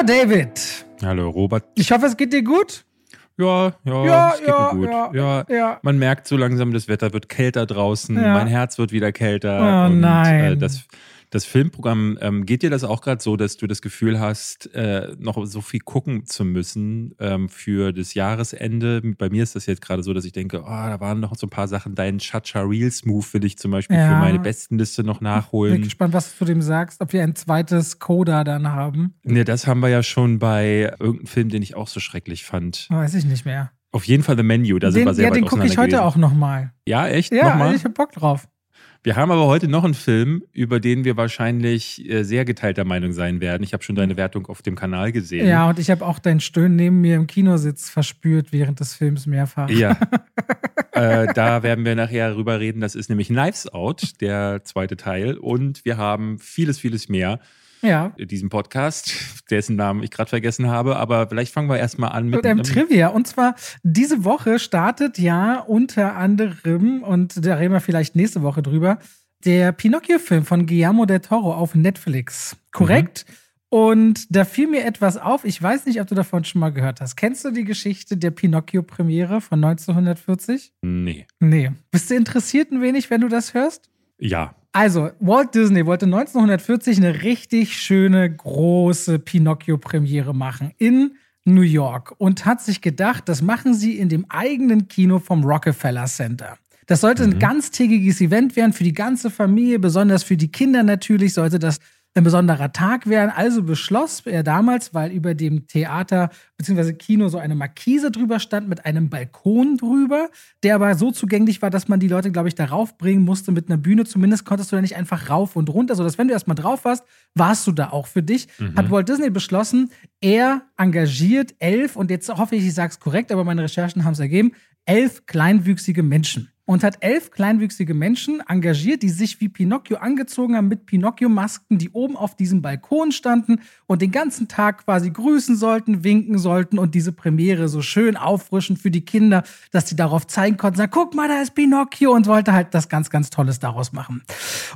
Hallo David. Hallo Robert. Ich hoffe, es geht dir gut. Ja, ja, Ja, es geht ja, mir gut. ja, Ja, ja. Man merkt so langsam, das Wetter wird kälter draußen, mein Herz wird wieder kälter. Oh und, nein. Äh, das, das Filmprogramm, ähm, geht dir das auch gerade so, dass du das Gefühl hast, äh, noch so viel gucken zu müssen ähm, für das Jahresende? Bei mir ist das jetzt gerade so, dass ich denke, oh, da waren noch so ein paar Sachen. Dein Chacha Reels Move will ich zum Beispiel Ja. für meine Bestenliste noch Bin nachholen. gespannt, was du zu dem sagst, ob wir ein zweites Coda dann haben. Ne, das haben wir ja schon bei irgendeinem Film, den ich auch so schrecklich fand. Weiß ich nicht mehr. Auf jeden Fall The Menu, da sind den wir sehr ja, den gucke ich heute gewesen. auch nochmal. Ja, echt? Ja, Nochmal? ich hab Bock drauf. Wir haben aber heute noch einen Film, über den wir wahrscheinlich äh, sehr geteilter Meinung sein werden. Ich habe schon deine Wertung auf dem Kanal gesehen. Ja, und ich habe auch dein Stöhnen neben mir im Kinositz verspürt während des Films mehrfach. Ja. äh, da werden wir nachher drüber reden. Das ist nämlich Knives Out, der zweite Teil. Und wir haben vieles, vieles mehr Ja. in diesem Podcast, dessen Namen ich gerade vergessen habe. Aber vielleicht fangen wir erstmal an mit Mit einem Trivia. Und zwar, diese Woche startet ja unter anderem, und da reden wir vielleicht nächste Woche drüber, der Pinocchio-Film von Guillermo del Toro auf Netflix. Korrekt? Und da fiel mir etwas auf. Ich weiß nicht, ob du davon schon mal gehört hast. Kennst du die Geschichte der Pinocchio-Premiere von 1940? Nee. Nee. Bist du interessiert ein wenig, wenn du das hörst? Ja. Also, Walt Disney wollte 1940 eine richtig schöne, große Pinocchio-Premiere machen in New York und hat sich gedacht, das machen sie in dem eigenen Kino vom Rockefeller Center. Das sollte ein ganztägiges Event werden für die ganze Familie, besonders für die Kinder natürlich, sollte das ein besonderer Tag werden. Also beschloss er damals, weil über dem Theater bzw. Kino so eine Markise drüber stand mit einem Balkon drüber, der aber so zugänglich war, dass man die Leute, glaube ich, darauf bringen musste mit einer Bühne. Zumindest konntest du da nicht einfach rauf und runter, sodass wenn du erstmal drauf warst, warst du da auch für dich. Hat Walt Disney beschlossen, er engagiert elf, und jetzt hoffe ich, ich sage es korrekt, aber meine Recherchen haben es ergeben, elf kleinwüchsige Menschen und hat elf kleinwüchsige Menschen engagiert, die sich wie Pinocchio angezogen haben mit Pinocchio-Masken, die oben auf diesem Balkon standen und den ganzen Tag quasi grüßen sollten, winken sollten und diese Premiere so schön auffrischen für die Kinder, dass sie darauf zeigen konnten, sagen, guck mal, da ist Pinocchio und wollte halt das ganz, ganz Tolles daraus machen.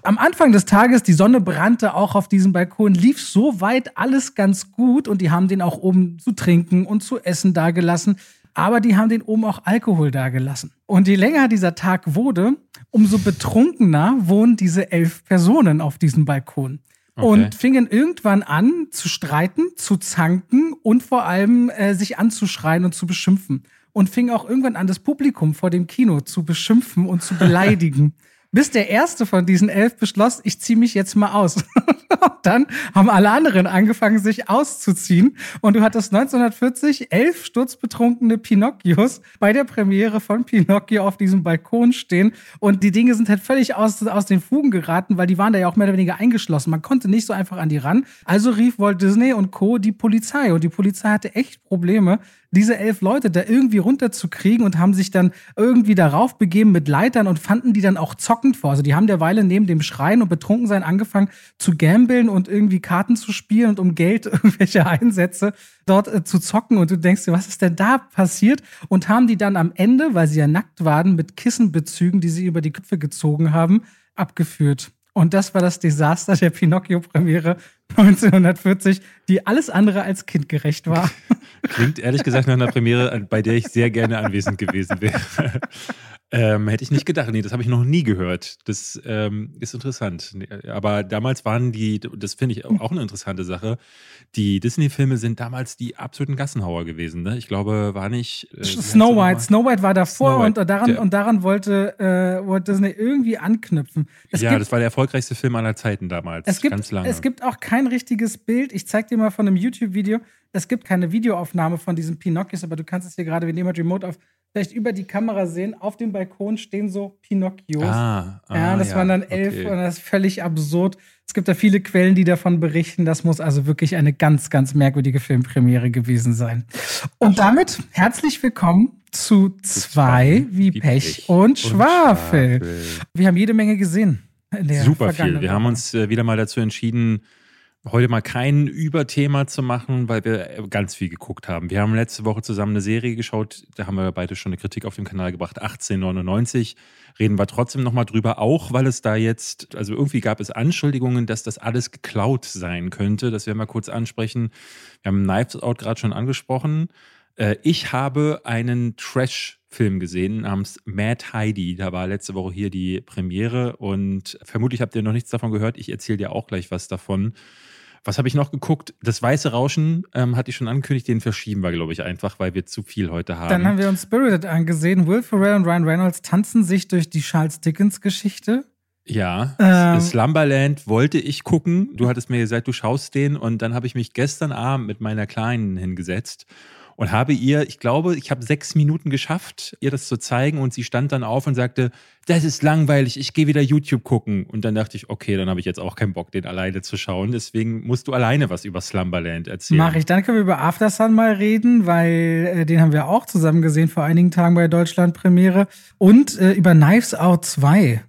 Am Anfang des Tages, die Sonne brannte auch auf diesem Balkon, lief so weit alles ganz gut und die haben den auch oben zu trinken und zu essen dagelassen aber die haben den oben auch Alkohol dagelassen. Und je länger dieser Tag wurde, umso betrunkener wohnen diese elf Personen auf diesem Balkon. Okay. Und fingen irgendwann an zu streiten, zu zanken und vor allem äh, sich anzuschreien und zu beschimpfen. Und fingen auch irgendwann an, das Publikum vor dem Kino zu beschimpfen und zu beleidigen. Bis der erste von diesen elf beschloss, ich ziehe mich jetzt mal aus. und dann haben alle anderen angefangen, sich auszuziehen. Und du hattest 1940 elf sturzbetrunkene Pinocchios bei der Premiere von Pinocchio auf diesem Balkon stehen. Und die Dinge sind halt völlig aus, aus den Fugen geraten, weil die waren da ja auch mehr oder weniger eingeschlossen. Man konnte nicht so einfach an die ran. Also rief Walt Disney und Co. die Polizei. Und die Polizei hatte echt Probleme, diese elf Leute da irgendwie runterzukriegen und haben sich dann irgendwie darauf begeben mit Leitern und fanden die dann auch zockend vor. Also die haben derweile neben dem Schreien und Betrunkensein angefangen zu gambeln und irgendwie Karten zu spielen und um Geld irgendwelche Einsätze dort äh, zu zocken. Und du denkst dir, was ist denn da passiert? Und haben die dann am Ende, weil sie ja nackt waren, mit Kissenbezügen, die sie über die Köpfe gezogen haben, abgeführt. Und das war das Desaster der Pinocchio-Premiere 1940, die alles andere als kindgerecht war. Klingt ehrlich gesagt nach einer Premiere, bei der ich sehr gerne anwesend gewesen wäre. Ähm, hätte ich nicht gedacht. Nee, das habe ich noch nie gehört. Das ähm, ist interessant. Aber damals waren die, das finde ich auch eine interessante Sache. Die Disney-Filme sind damals die absoluten Gassenhauer gewesen. Ne? Ich glaube, war nicht. Äh, Snow White. Snow White war davor White, und daran, der- und daran wollte äh, Walt Disney irgendwie anknüpfen. Es ja, gibt, das war der erfolgreichste Film aller Zeiten damals. es gibt, ganz lange. es gibt auch kein richtiges Bild. Ich zeig dir mal von einem YouTube-Video. Es gibt keine Videoaufnahme von diesen Pinocchios, aber du kannst es hier gerade, wir nehmen Remote auf, vielleicht über die Kamera sehen. Auf dem Balkon stehen so Pinocchios. ah, ah, ja, das waren dann elf okay. und das ist völlig absurd. Es gibt da viele Quellen, die davon berichten. Das muss also wirklich eine ganz, ganz merkwürdige Filmpremiere gewesen sein. Und damit herzlich willkommen zu zwei wie Pech und Schwafel. Wir haben jede Menge gesehen. Super viel. Wir haben uns äh, wieder mal dazu entschieden, heute mal kein Überthema zu machen, weil wir ganz viel geguckt haben. Wir haben letzte Woche zusammen eine Serie geschaut, da haben wir beide schon eine Kritik auf dem Kanal gebracht, 1899. Reden wir trotzdem nochmal drüber, auch weil es da jetzt, also irgendwie gab es Anschuldigungen, dass das alles geklaut sein könnte. Das werden wir kurz ansprechen. Wir haben Knives Out gerade schon angesprochen. Äh, ich habe einen Trash-Film gesehen namens Mad Heidi. Da war letzte Woche hier die Premiere und vermutlich habt ihr noch nichts davon gehört. Ich erzähle dir auch gleich was davon. Was habe ich noch geguckt? Das Weiße Rauschen ähm, hatte ich schon angekündigt, den verschieben wir, glaube ich, einfach, weil wir zu viel heute haben. Dann haben wir uns Spirited angesehen. Will Ferrell und Ryan Reynolds tanzen sich durch die Charles Dickens-Geschichte. Ja, ähm, Slumberland wollte ich gucken. Du hattest mir gesagt, du schaust den und dann habe ich mich gestern Abend mit meiner Kleinen hingesetzt und habe ihr, ich glaube, ich habe sechs Minuten geschafft, ihr das zu zeigen und sie stand dann auf und sagte, das ist langweilig, ich gehe wieder YouTube gucken. Und dann dachte ich, okay, dann habe ich jetzt auch keinen Bock, den alleine zu schauen. Deswegen musst du alleine was über Slumberland erzählen. Mach ich. Dann können wir über Aftersun mal reden, weil äh, den haben wir auch zusammen gesehen vor einigen Tagen bei Deutschland Premiere. Und äh, über Knives Out 2.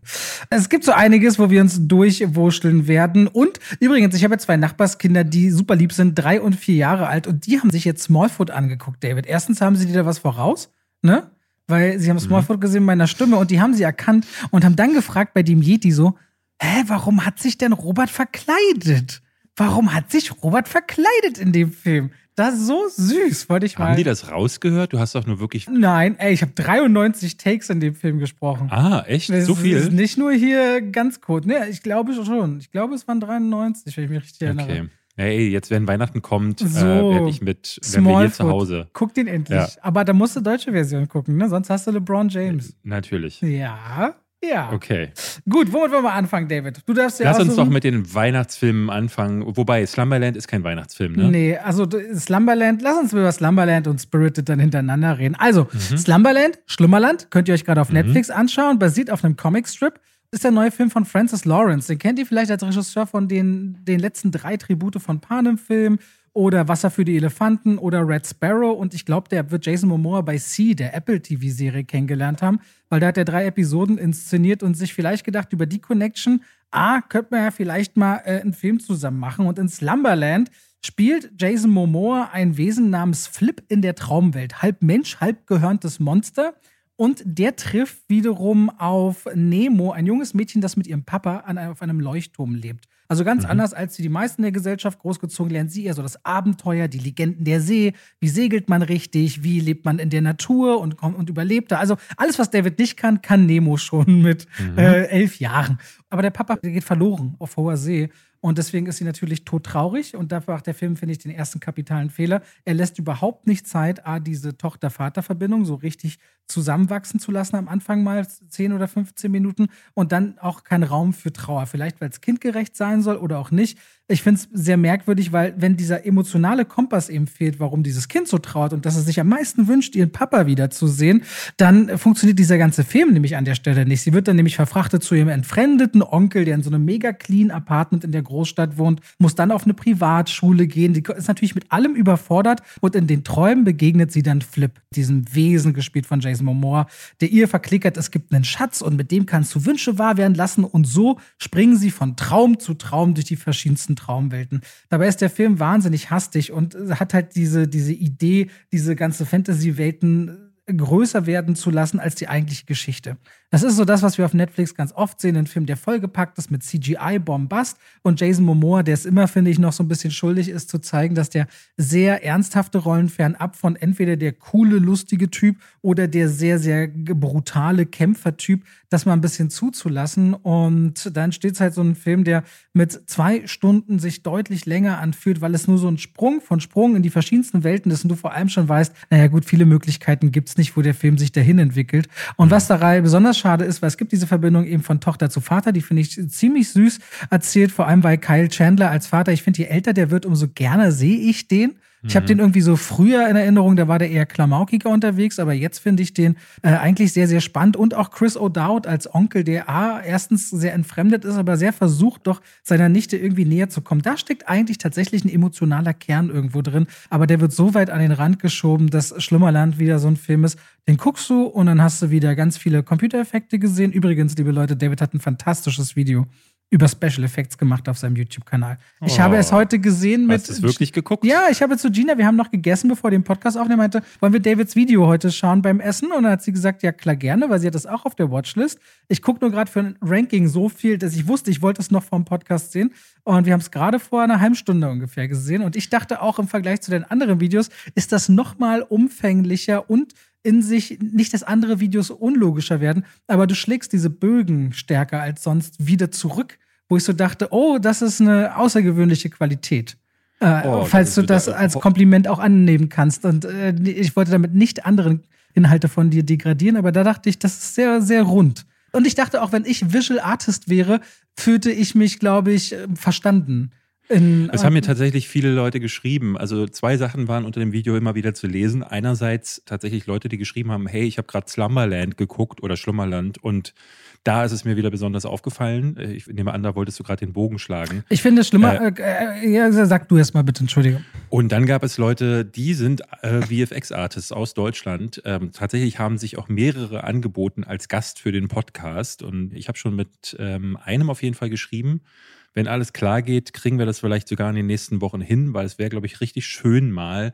Es gibt so einiges, wo wir uns durchwurschteln werden. Und übrigens, ich habe ja zwei Nachbarskinder, die super lieb sind, drei und vier Jahre alt. Und die haben sich jetzt Smallfoot angeguckt, David. Erstens haben sie dir da was voraus, ne? weil sie haben Smallfoot mhm. gesehen in meiner Stimme und die haben sie erkannt und haben dann gefragt bei dem Yeti so, hä, warum hat sich denn Robert verkleidet? Warum hat sich Robert verkleidet in dem Film? Das ist so süß, wollte ich mal. Haben die das rausgehört? Du hast doch nur wirklich. Nein, ey, ich habe 93 Takes in dem Film gesprochen. Ah, echt? Das so viel? Ist nicht nur hier ganz kurz. Ne, ich glaube schon. Ich glaube, es waren 93, wenn ich mich richtig erinnere. Okay. Hey, jetzt wenn Weihnachten kommt, äh, so, äh, werde ich mit, wenn wir hier zu Hause. Guck den endlich. Ja. Aber da musst du deutsche Version gucken, ne? Sonst hast du LeBron James. Natürlich. Ja. Ja. Okay. Gut, womit wollen wir anfangen, David? Du darfst ja Lass uns doch mit den Weihnachtsfilmen anfangen. Wobei, Slumberland ist kein Weihnachtsfilm, ne? Nee, also Slumberland, lass uns über Slumberland und Spirited dann hintereinander reden. Also, mhm. Slumberland, Schlummerland, könnt ihr euch gerade auf mhm. Netflix anschauen, basiert auf einem Comicstrip ist der neue Film von Francis Lawrence. Den kennt ihr vielleicht als Regisseur von den, den letzten drei Tribute von Panem-Film oder Wasser für die Elefanten oder Red Sparrow. Und ich glaube, der wird Jason Momoa bei C, der Apple TV-Serie, kennengelernt haben, weil da hat er drei Episoden inszeniert und sich vielleicht gedacht, über die Connection, ah, könnte man ja vielleicht mal äh, einen Film zusammen machen. Und in Slumberland spielt Jason Momoa ein Wesen namens Flip in der Traumwelt. Halb Mensch, halb gehörntes Monster. Und der trifft wiederum auf Nemo, ein junges Mädchen, das mit ihrem Papa an, auf einem Leuchtturm lebt. Also ganz mhm. anders als die meisten der Gesellschaft großgezogen, lernt sie eher so das Abenteuer, die Legenden der See, wie segelt man richtig, wie lebt man in der Natur und, und überlebt da. Also alles, was David nicht kann, kann Nemo schon mit mhm. äh, elf Jahren. Aber der Papa der geht verloren auf hoher See. Und deswegen ist sie natürlich todtraurig. Und dafür macht der Film, finde ich, den ersten kapitalen Fehler. Er lässt überhaupt nicht Zeit, A, diese Tochter-Vater-Verbindung so richtig zusammenwachsen zu lassen am Anfang mal 10 oder 15 Minuten und dann auch keinen Raum für Trauer. Vielleicht, weil es kindgerecht sein soll oder auch nicht. Ich finde es sehr merkwürdig, weil wenn dieser emotionale Kompass eben fehlt, warum dieses Kind so trauert und dass es sich am meisten wünscht, ihren Papa wiederzusehen, dann funktioniert dieser ganze Film nämlich an der Stelle nicht. Sie wird dann nämlich verfrachtet zu ihrem entfremdeten Onkel, der in so einem mega clean Apartment in der Großstadt wohnt, muss dann auf eine Privatschule gehen. Die ist natürlich mit allem überfordert und in den Träumen begegnet sie dann Flip, diesem Wesen gespielt von Jason Momoa, der ihr verklickert, es gibt einen Schatz und mit dem kannst du Wünsche wahr werden lassen und so springen sie von Traum zu Traum durch die verschiedensten Traumwelten. Dabei ist der Film wahnsinnig hastig und hat halt diese, diese Idee, diese ganze Fantasy-Welten größer werden zu lassen als die eigentliche Geschichte. Das ist so das, was wir auf Netflix ganz oft sehen, ein Film, der vollgepackt ist mit CGI-Bombast und Jason Momoa, der es immer, finde ich, noch so ein bisschen schuldig ist, zu zeigen, dass der sehr ernsthafte Rollen fernab von entweder der coole, lustige Typ oder der sehr, sehr brutale Kämpfertyp, das mal ein bisschen zuzulassen. Und dann steht es halt so ein Film, der mit zwei Stunden sich deutlich länger anfühlt, weil es nur so ein Sprung von Sprung in die verschiedensten Welten ist und du vor allem schon weißt, naja gut, viele Möglichkeiten gibt es nicht, wo der Film sich dahin entwickelt. Und was dabei besonders schade ist, weil es gibt diese Verbindung eben von Tochter zu Vater, die finde ich ziemlich süß erzählt, vor allem bei Kyle Chandler als Vater. Ich finde, je älter der wird, umso gerne sehe ich den. Ich habe den irgendwie so früher in Erinnerung, da war der eher klamaukiger unterwegs, aber jetzt finde ich den äh, eigentlich sehr, sehr spannend. Und auch Chris O'Dowd als Onkel, der A, erstens sehr entfremdet ist, aber sehr versucht, doch seiner Nichte irgendwie näher zu kommen. Da steckt eigentlich tatsächlich ein emotionaler Kern irgendwo drin, aber der wird so weit an den Rand geschoben, dass Schlummerland wieder so ein Film ist, den guckst du und dann hast du wieder ganz viele Computereffekte gesehen. Übrigens, liebe Leute, David hat ein fantastisches Video über Special Effects gemacht auf seinem YouTube-Kanal. Ich habe es oh. heute gesehen mit. Hast du es wirklich geguckt? Ja, ich habe zu Gina, wir haben noch gegessen, bevor wir den Podcast aufnehmen, meinte, wollen wir Davids Video heute schauen beim Essen? Und dann hat sie gesagt, ja klar, gerne, weil sie hat das auch auf der Watchlist. Ich gucke nur gerade für ein Ranking so viel, dass ich wusste, ich wollte es noch vom Podcast sehen. Und wir haben es gerade vor einer halben Stunde ungefähr gesehen. Und ich dachte auch im Vergleich zu den anderen Videos, ist das noch mal umfänglicher und in sich nicht, dass andere Videos unlogischer werden, aber du schlägst diese Bögen stärker als sonst wieder zurück, wo ich so dachte, oh, das ist eine außergewöhnliche Qualität. Äh, oh, falls du das als Kompliment auch annehmen kannst. Und äh, ich wollte damit nicht andere Inhalte von dir degradieren, aber da dachte ich, das ist sehr, sehr rund. Und ich dachte auch, wenn ich Visual Artist wäre, fühlte ich mich, glaube ich, äh, verstanden. In, es haben mir tatsächlich viele Leute geschrieben. Also zwei Sachen waren unter dem Video immer wieder zu lesen. Einerseits tatsächlich Leute, die geschrieben haben, hey, ich habe gerade Slumberland geguckt oder Schlummerland und da ist es mir wieder besonders aufgefallen. Äh, ich nehme an, da wolltest du gerade den Bogen schlagen. Ich finde es schlimmer. Äh, äh, ja, sag du erst mal bitte, Entschuldigung. Und dann gab es Leute, die sind äh, VFX-Artists aus Deutschland. Ähm, tatsächlich haben sich auch mehrere angeboten als Gast für den Podcast. Und ich habe schon mit ähm, einem auf jeden Fall geschrieben wenn alles klar geht, kriegen wir das vielleicht sogar in den nächsten Wochen hin, weil es wäre, glaube ich, richtig schön mal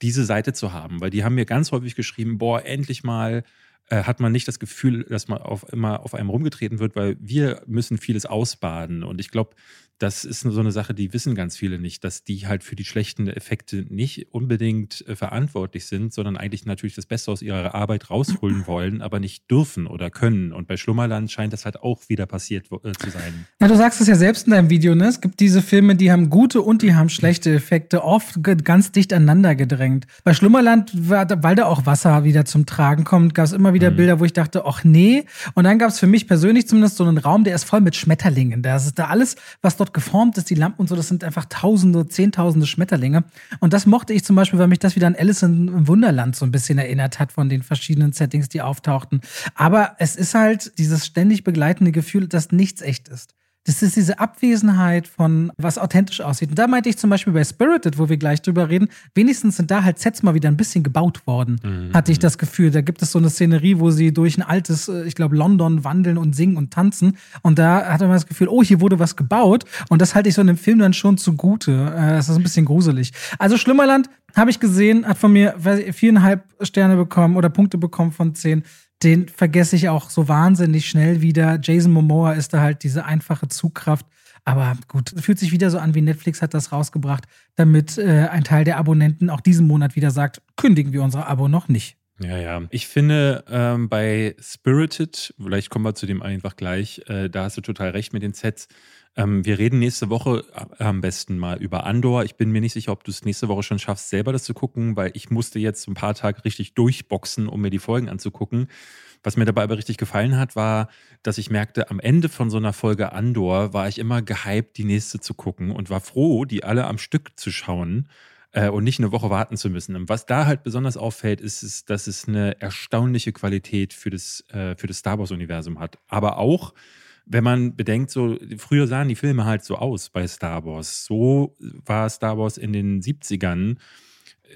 diese Seite zu haben, weil die haben mir ganz häufig geschrieben, boah, endlich mal äh, hat man nicht das Gefühl, dass man auf, immer auf einem rumgetreten wird, weil wir müssen vieles ausbaden. Und ich glaube, das ist so eine Sache, die wissen ganz viele nicht, dass die halt für die schlechten Effekte nicht unbedingt äh, verantwortlich sind, sondern eigentlich natürlich das Beste aus ihrer Arbeit rausholen wollen, aber nicht dürfen oder können. Und bei Schlummerland scheint das halt auch wieder passiert äh, zu sein. Ja, du sagst es ja selbst in deinem Video, ne? Es gibt diese Filme, die haben gute und die haben schlechte Effekte, oft ganz dicht aneinander gedrängt. Bei Schlummerland, weil da auch Wasser wieder zum Tragen kommt, gab es immer wieder mhm. Bilder, wo ich dachte, ach nee. Und dann gab es für mich persönlich zumindest so einen Raum, der ist voll mit Schmetterlingen. Da ist da alles, was dort geformt ist, die Lampen und so, das sind einfach tausende, zehntausende Schmetterlinge. Und das mochte ich zum Beispiel, weil mich das wieder an Alice im Wunderland so ein bisschen erinnert hat von den verschiedenen Settings, die auftauchten. Aber es ist halt dieses ständig begleitende Gefühl, dass nichts echt ist. Das ist diese Abwesenheit von was authentisch aussieht. Und da meinte ich zum Beispiel bei Spirited, wo wir gleich drüber reden, wenigstens sind da halt Sets mal wieder ein bisschen gebaut worden, mhm. hatte ich das Gefühl. Da gibt es so eine Szenerie, wo sie durch ein altes, äh, ich glaube, London wandeln und singen und tanzen. Und da hatte man das Gefühl, oh, hier wurde was gebaut. Und das halte ich so in dem Film dann schon zugute. Äh, das ist ein bisschen gruselig. Also Schlimmerland habe ich gesehen, hat von mir viereinhalb Sterne bekommen oder Punkte bekommen von zehn den vergesse ich auch so wahnsinnig schnell wieder. Jason Momoa ist da halt diese einfache Zugkraft. Aber gut, fühlt sich wieder so an, wie Netflix hat das rausgebracht, damit äh, ein Teil der Abonnenten auch diesen Monat wieder sagt, kündigen wir unser Abo noch nicht. Ja, ja. Ich finde ähm, bei Spirited, vielleicht kommen wir zu dem einfach gleich, äh, da hast du total recht mit den Sets. Ähm, wir reden nächste Woche äh, am besten mal über Andor. Ich bin mir nicht sicher, ob du es nächste Woche schon schaffst, selber das zu gucken, weil ich musste jetzt ein paar Tage richtig durchboxen, um mir die Folgen anzugucken. Was mir dabei aber richtig gefallen hat, war, dass ich merkte, am Ende von so einer Folge Andor war ich immer gehypt, die nächste zu gucken und war froh, die alle am Stück zu schauen äh, und nicht eine Woche warten zu müssen. Und was da halt besonders auffällt, ist, ist dass es eine erstaunliche Qualität für das, äh, für das Star Wars-Universum hat. Aber auch wenn man bedenkt, so früher sahen die Filme halt so aus bei Star Wars. So war Star Wars in den 70ern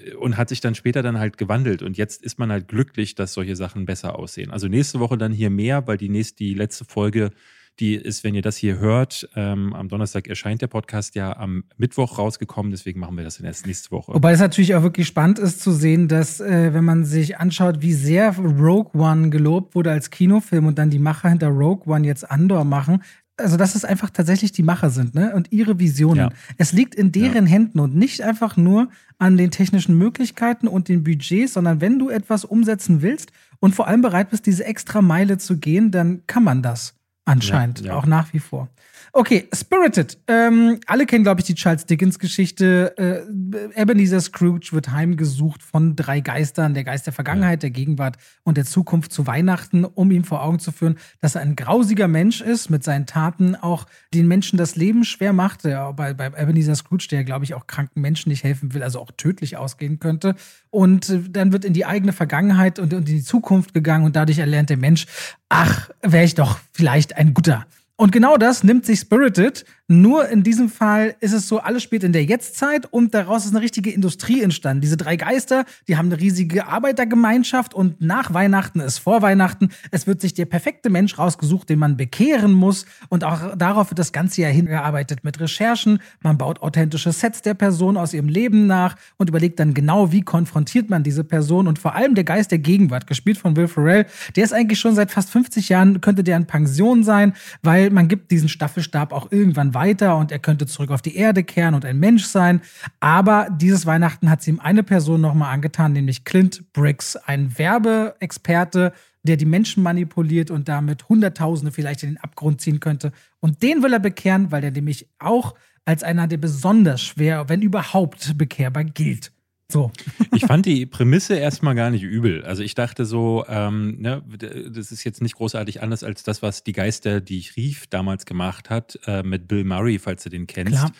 äh, und hat sich dann später dann halt gewandelt. Und jetzt ist man halt glücklich, dass solche Sachen besser aussehen. Also nächste Woche dann hier mehr, weil die nächste, die letzte Folge die ist, wenn ihr das hier hört, ähm, am Donnerstag erscheint der Podcast ja am Mittwoch rausgekommen, deswegen machen wir das dann erst nächste Woche. Wobei es natürlich auch wirklich spannend ist zu sehen, dass, äh, wenn man sich anschaut, wie sehr Rogue One gelobt wurde als Kinofilm und dann die Macher hinter Rogue One jetzt Andor machen, also dass es einfach tatsächlich die Macher sind, ne? Und ihre Visionen. Ja. Es liegt in deren ja. Händen und nicht einfach nur an den technischen Möglichkeiten und den Budgets, sondern wenn du etwas umsetzen willst und vor allem bereit bist, diese extra Meile zu gehen, dann kann man das. Anscheinend, ja, ja. auch nach wie vor. Okay, Spirited. Ähm, alle kennen, glaube ich, die Charles Dickens-Geschichte. Äh, Ebenezer Scrooge wird heimgesucht von drei Geistern, der Geist der Vergangenheit, der Gegenwart und der Zukunft zu Weihnachten, um ihm vor Augen zu führen, dass er ein grausiger Mensch ist, mit seinen Taten auch den Menschen das Leben schwer macht. Der, bei, bei Ebenezer Scrooge, der, glaube ich, auch kranken Menschen nicht helfen will, also auch tödlich ausgehen könnte. Und äh, dann wird in die eigene Vergangenheit und in die Zukunft gegangen und dadurch erlernt der Mensch, ach, wäre ich doch vielleicht ein guter. Und genau das nimmt sich Spirited Nur in diesem Fall ist es so, alles spielt in der Jetztzeit und daraus ist eine richtige Industrie entstanden. Diese drei Geister, die haben eine riesige Arbeitergemeinschaft und nach Weihnachten ist vor Weihnachten. Es wird sich der perfekte Mensch rausgesucht, den man bekehren muss und auch darauf wird das ganze Jahr hingearbeitet mit Recherchen. Man baut authentische Sets der Person aus ihrem Leben nach und überlegt dann genau, wie konfrontiert man diese Person und vor allem der Geist der Gegenwart, gespielt von Will Ferrell, der ist eigentlich schon seit fast 50 Jahren, könnte der in Pension sein, weil man gibt diesen Staffelstab auch irgendwann weiter und er könnte zurück auf die Erde kehren und ein Mensch sein. Aber dieses Weihnachten hat sie ihm eine Person nochmal angetan, nämlich Clint Briggs, ein Werbeexperte, der die Menschen manipuliert und damit Hunderttausende vielleicht in den Abgrund ziehen könnte. Und den will er bekehren, weil der nämlich auch als einer, der besonders schwer, wenn überhaupt, bekehrbar gilt. So. Ich fand die Prämisse erstmal gar nicht übel. Also ich dachte so, ähm, ne, das ist jetzt nicht großartig anders als das, was die Geister, die ich rief, damals gemacht hat, äh, mit Bill Murray, falls du den kennst. Klar.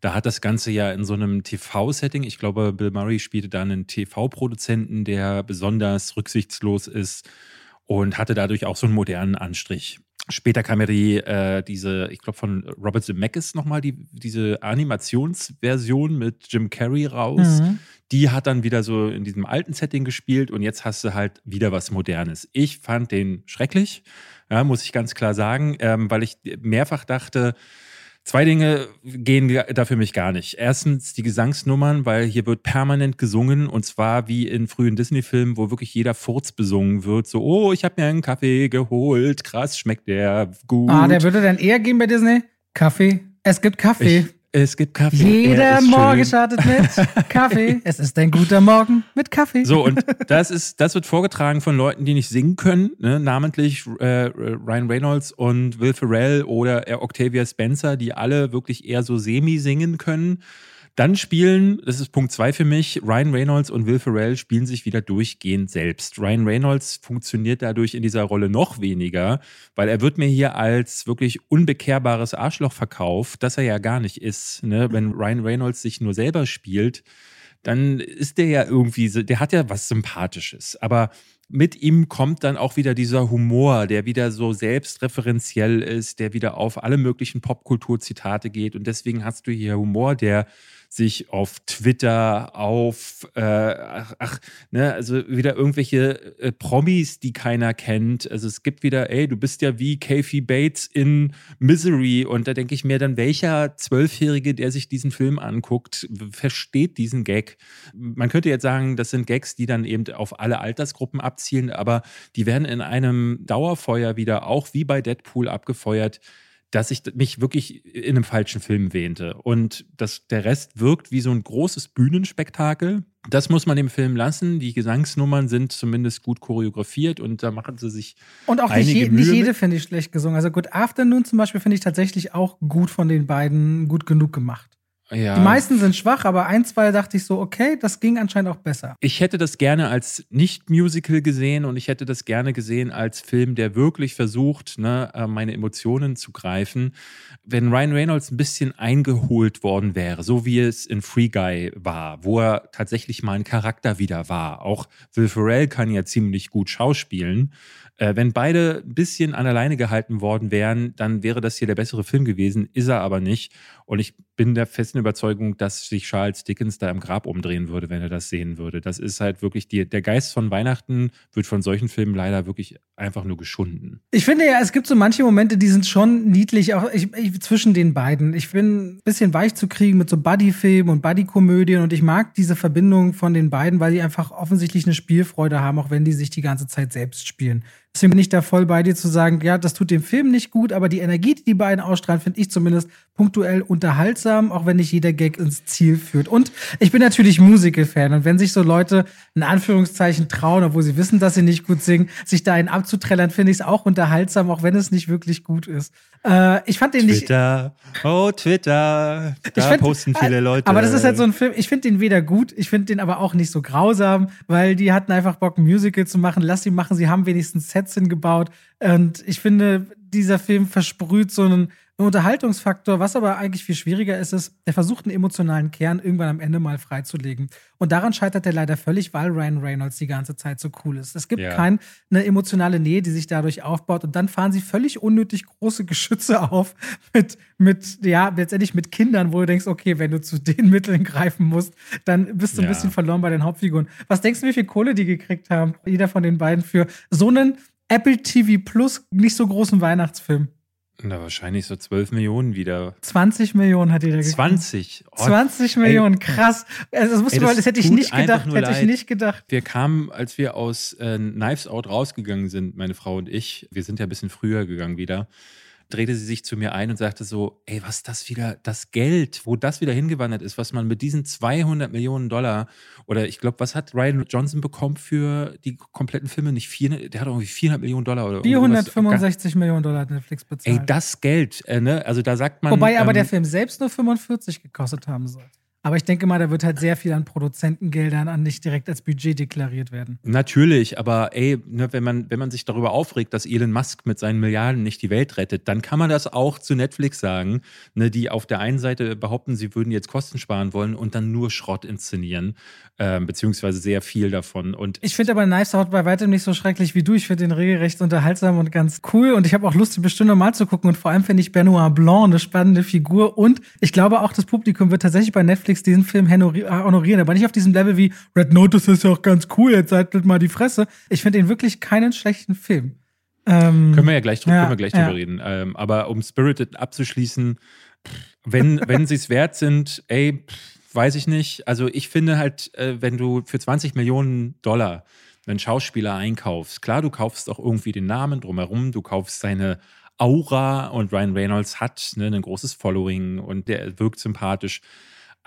Da hat das Ganze ja in so einem TV-Setting, ich glaube, Bill Murray spielte da einen TV-Produzenten, der besonders rücksichtslos ist und hatte dadurch auch so einen modernen Anstrich. Später kam ja die, äh, diese, ich glaube, von Robert Zemeckis nochmal die, diese Animationsversion mit Jim Carrey raus. Mhm. Die hat dann wieder so in diesem alten Setting gespielt und jetzt hast du halt wieder was Modernes. Ich fand den schrecklich, ja, muss ich ganz klar sagen, ähm, weil ich mehrfach dachte, Zwei Dinge gehen da für mich gar nicht. Erstens die Gesangsnummern, weil hier wird permanent gesungen und zwar wie in frühen Disney-Filmen, wo wirklich jeder Furz besungen wird. So, oh, ich habe mir einen Kaffee geholt, krass, schmeckt der gut. Ah, der würde dann eher gehen bei Disney? Kaffee? Es gibt Kaffee. Ich, es gibt Kaffee. Jeder Morgen startet mit Kaffee. Es ist ein guter Morgen mit Kaffee. So, und das ist, das wird vorgetragen von Leuten, die nicht singen können, ne? namentlich äh, Ryan Reynolds und Will Ferrell oder Octavia Spencer, die alle wirklich eher so semi singen können. Dann spielen, das ist Punkt zwei für mich, Ryan Reynolds und Will Ferrell spielen sich wieder durchgehend selbst. Ryan Reynolds funktioniert dadurch in dieser Rolle noch weniger, weil er wird mir hier als wirklich unbekehrbares Arschloch verkauft, das er ja gar nicht ist. Ne? Wenn Ryan Reynolds sich nur selber spielt, dann ist der ja irgendwie, der hat ja was Sympathisches. Aber mit ihm kommt dann auch wieder dieser Humor, der wieder so selbstreferenziell ist, der wieder auf alle möglichen Popkulturzitate geht. Und deswegen hast du hier Humor, der sich auf Twitter, auf, äh, ach, ach, ne, also wieder irgendwelche äh, Promis, die keiner kennt. Also es gibt wieder, ey, du bist ja wie Kathy Bates in Misery. Und da denke ich mir dann, welcher Zwölfjährige, der sich diesen Film anguckt, versteht diesen Gag? Man könnte jetzt sagen, das sind Gags, die dann eben auf alle Altersgruppen abzielen, aber die werden in einem Dauerfeuer wieder auch wie bei Deadpool abgefeuert dass ich mich wirklich in einem falschen Film wähnte. Und dass der Rest wirkt wie so ein großes Bühnenspektakel. Das muss man dem Film lassen. Die Gesangsnummern sind zumindest gut choreografiert und da machen sie sich. Und auch nicht, je, nicht jede finde ich schlecht gesungen. Also Good Afternoon zum Beispiel finde ich tatsächlich auch gut von den beiden gut genug gemacht. Ja. Die meisten sind schwach, aber ein, zwei dachte ich so, okay, das ging anscheinend auch besser. Ich hätte das gerne als Nicht-Musical gesehen und ich hätte das gerne gesehen als Film, der wirklich versucht, ne, äh, meine Emotionen zu greifen. Wenn Ryan Reynolds ein bisschen eingeholt worden wäre, so wie es in Free Guy war, wo er tatsächlich mal ein Charakter wieder war. Auch Will Ferrell kann ja ziemlich gut schauspielen. Äh, wenn beide ein bisschen an alleine gehalten worden wären, dann wäre das hier der bessere Film gewesen, ist er aber nicht. Und ich bin der festen Überzeugung, dass sich Charles Dickens da im Grab umdrehen würde, wenn er das sehen würde. Das ist halt wirklich die, der Geist von Weihnachten wird von solchen Filmen leider wirklich einfach nur geschunden. Ich finde ja, es gibt so manche Momente, die sind schon niedlich, auch ich, ich, zwischen den beiden. Ich bin ein bisschen weich zu kriegen mit so Buddy-Filmen und Buddy-Komödien und ich mag diese Verbindung von den beiden, weil die einfach offensichtlich eine Spielfreude haben, auch wenn die sich die ganze Zeit selbst spielen. Deswegen bin ich da voll bei dir zu sagen, ja, das tut dem Film nicht gut, aber die Energie, die die beiden ausstrahlen, finde ich zumindest punktuell unterhaltsam, auch wenn nicht jeder Gag ins Ziel führt. Und ich bin natürlich Musical-Fan und wenn sich so Leute in Anführungszeichen trauen, obwohl sie wissen, dass sie nicht gut singen, sich da einen abzuträllern, finde ich es auch unterhaltsam, auch wenn es nicht wirklich gut ist. Äh, ich fand den Twitter. nicht. Oh, Twitter. Da find, posten viele Leute. Aber das ist halt so ein Film, ich finde den weder gut, ich finde den aber auch nicht so grausam, weil die hatten einfach Bock, ein Musical zu machen. Lass sie machen, sie haben wenigstens Sets hingebaut. Und ich finde, dieser Film versprüht so einen Unterhaltungsfaktor. Was aber eigentlich viel schwieriger ist, ist, der versucht einen emotionalen Kern irgendwann am Ende mal freizulegen. Und daran scheitert er leider völlig, weil Ryan Reynolds die ganze Zeit so cool ist. Es gibt ja. keine emotionale Nähe, die sich dadurch aufbaut. Und dann fahren sie völlig unnötig große Geschütze auf mit, mit, ja, letztendlich mit Kindern, wo du denkst, okay, wenn du zu den Mitteln greifen musst, dann bist du ja. ein bisschen verloren bei den Hauptfiguren. Was denkst du, wie viel Kohle die gekriegt haben? Jeder von den beiden für so einen Apple TV Plus nicht so großen Weihnachtsfilm. Na, wahrscheinlich so 12 Millionen wieder. 20 Millionen hat jeder gekriegt. 20? Oh, 20 Millionen, ey, krass. Also das, ey, das, das hätte ich nicht gedacht. Hätte leid. ich nicht gedacht. Wir kamen, als wir aus äh, Knives Out rausgegangen sind, meine Frau und ich, wir sind ja ein bisschen früher gegangen wieder drehte sie sich zu mir ein und sagte so, ey, was das wieder, das Geld, wo das wieder hingewandert ist, was man mit diesen 200 Millionen Dollar oder ich glaube, was hat Ryan Johnson bekommen für die kompletten Filme? Nicht vier, der hat irgendwie 400 Millionen Dollar oder 465 Millionen Dollar hat Netflix bezahlt. Ey, das Geld, äh, ne? Also da sagt man. Wobei aber ähm, der Film selbst nur 45 gekostet haben soll. Aber ich denke mal, da wird halt sehr viel an Produzentengeldern an nicht direkt als Budget deklariert werden. Natürlich, aber ey, ne, wenn, man, wenn man sich darüber aufregt, dass Elon Musk mit seinen Milliarden nicht die Welt rettet, dann kann man das auch zu Netflix sagen, ne, die auf der einen Seite behaupten, sie würden jetzt Kosten sparen wollen und dann nur Schrott inszenieren, äh, beziehungsweise sehr viel davon. Und ich finde aber Knives Out bei weitem nicht so schrecklich wie du. Ich finde den regelrecht unterhaltsam und ganz cool und ich habe auch Lust, die bestimmt nochmal zu gucken und vor allem finde ich Benoit Blanc eine spannende Figur und ich glaube auch, das Publikum wird tatsächlich bei Netflix Netflix diesen Film honorieren, aber nicht auf diesem Level wie Red Notice ist ja auch ganz cool, jetzt haltet mal die Fresse. Ich finde ihn wirklich keinen schlechten Film. Ähm, können wir ja gleich, drüber, ja, können wir gleich ja. drüber reden. Ähm, aber um Spirited abzuschließen, wenn, wenn sie es wert sind, ey, weiß ich nicht. Also ich finde halt, äh, wenn du für 20 Millionen Dollar einen Schauspieler einkaufst, klar, du kaufst auch irgendwie den Namen drumherum, du kaufst seine Aura und Ryan Reynolds hat ne, ein großes Following und der wirkt sympathisch.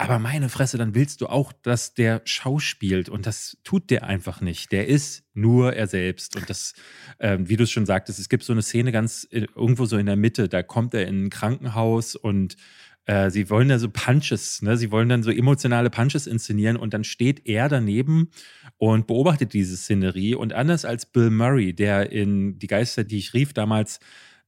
Aber meine Fresse, dann willst du auch, dass der schauspielt und das tut der einfach nicht. Der ist nur er selbst. Und das, äh, wie du es schon sagtest, es gibt so eine Szene ganz in, irgendwo so in der Mitte, da kommt er in ein Krankenhaus und äh, sie wollen da so Punches, ne? sie wollen dann so emotionale Punches inszenieren und dann steht er daneben und beobachtet diese Szenerie. Und anders als Bill Murray, der in Die Geister, die ich rief, damals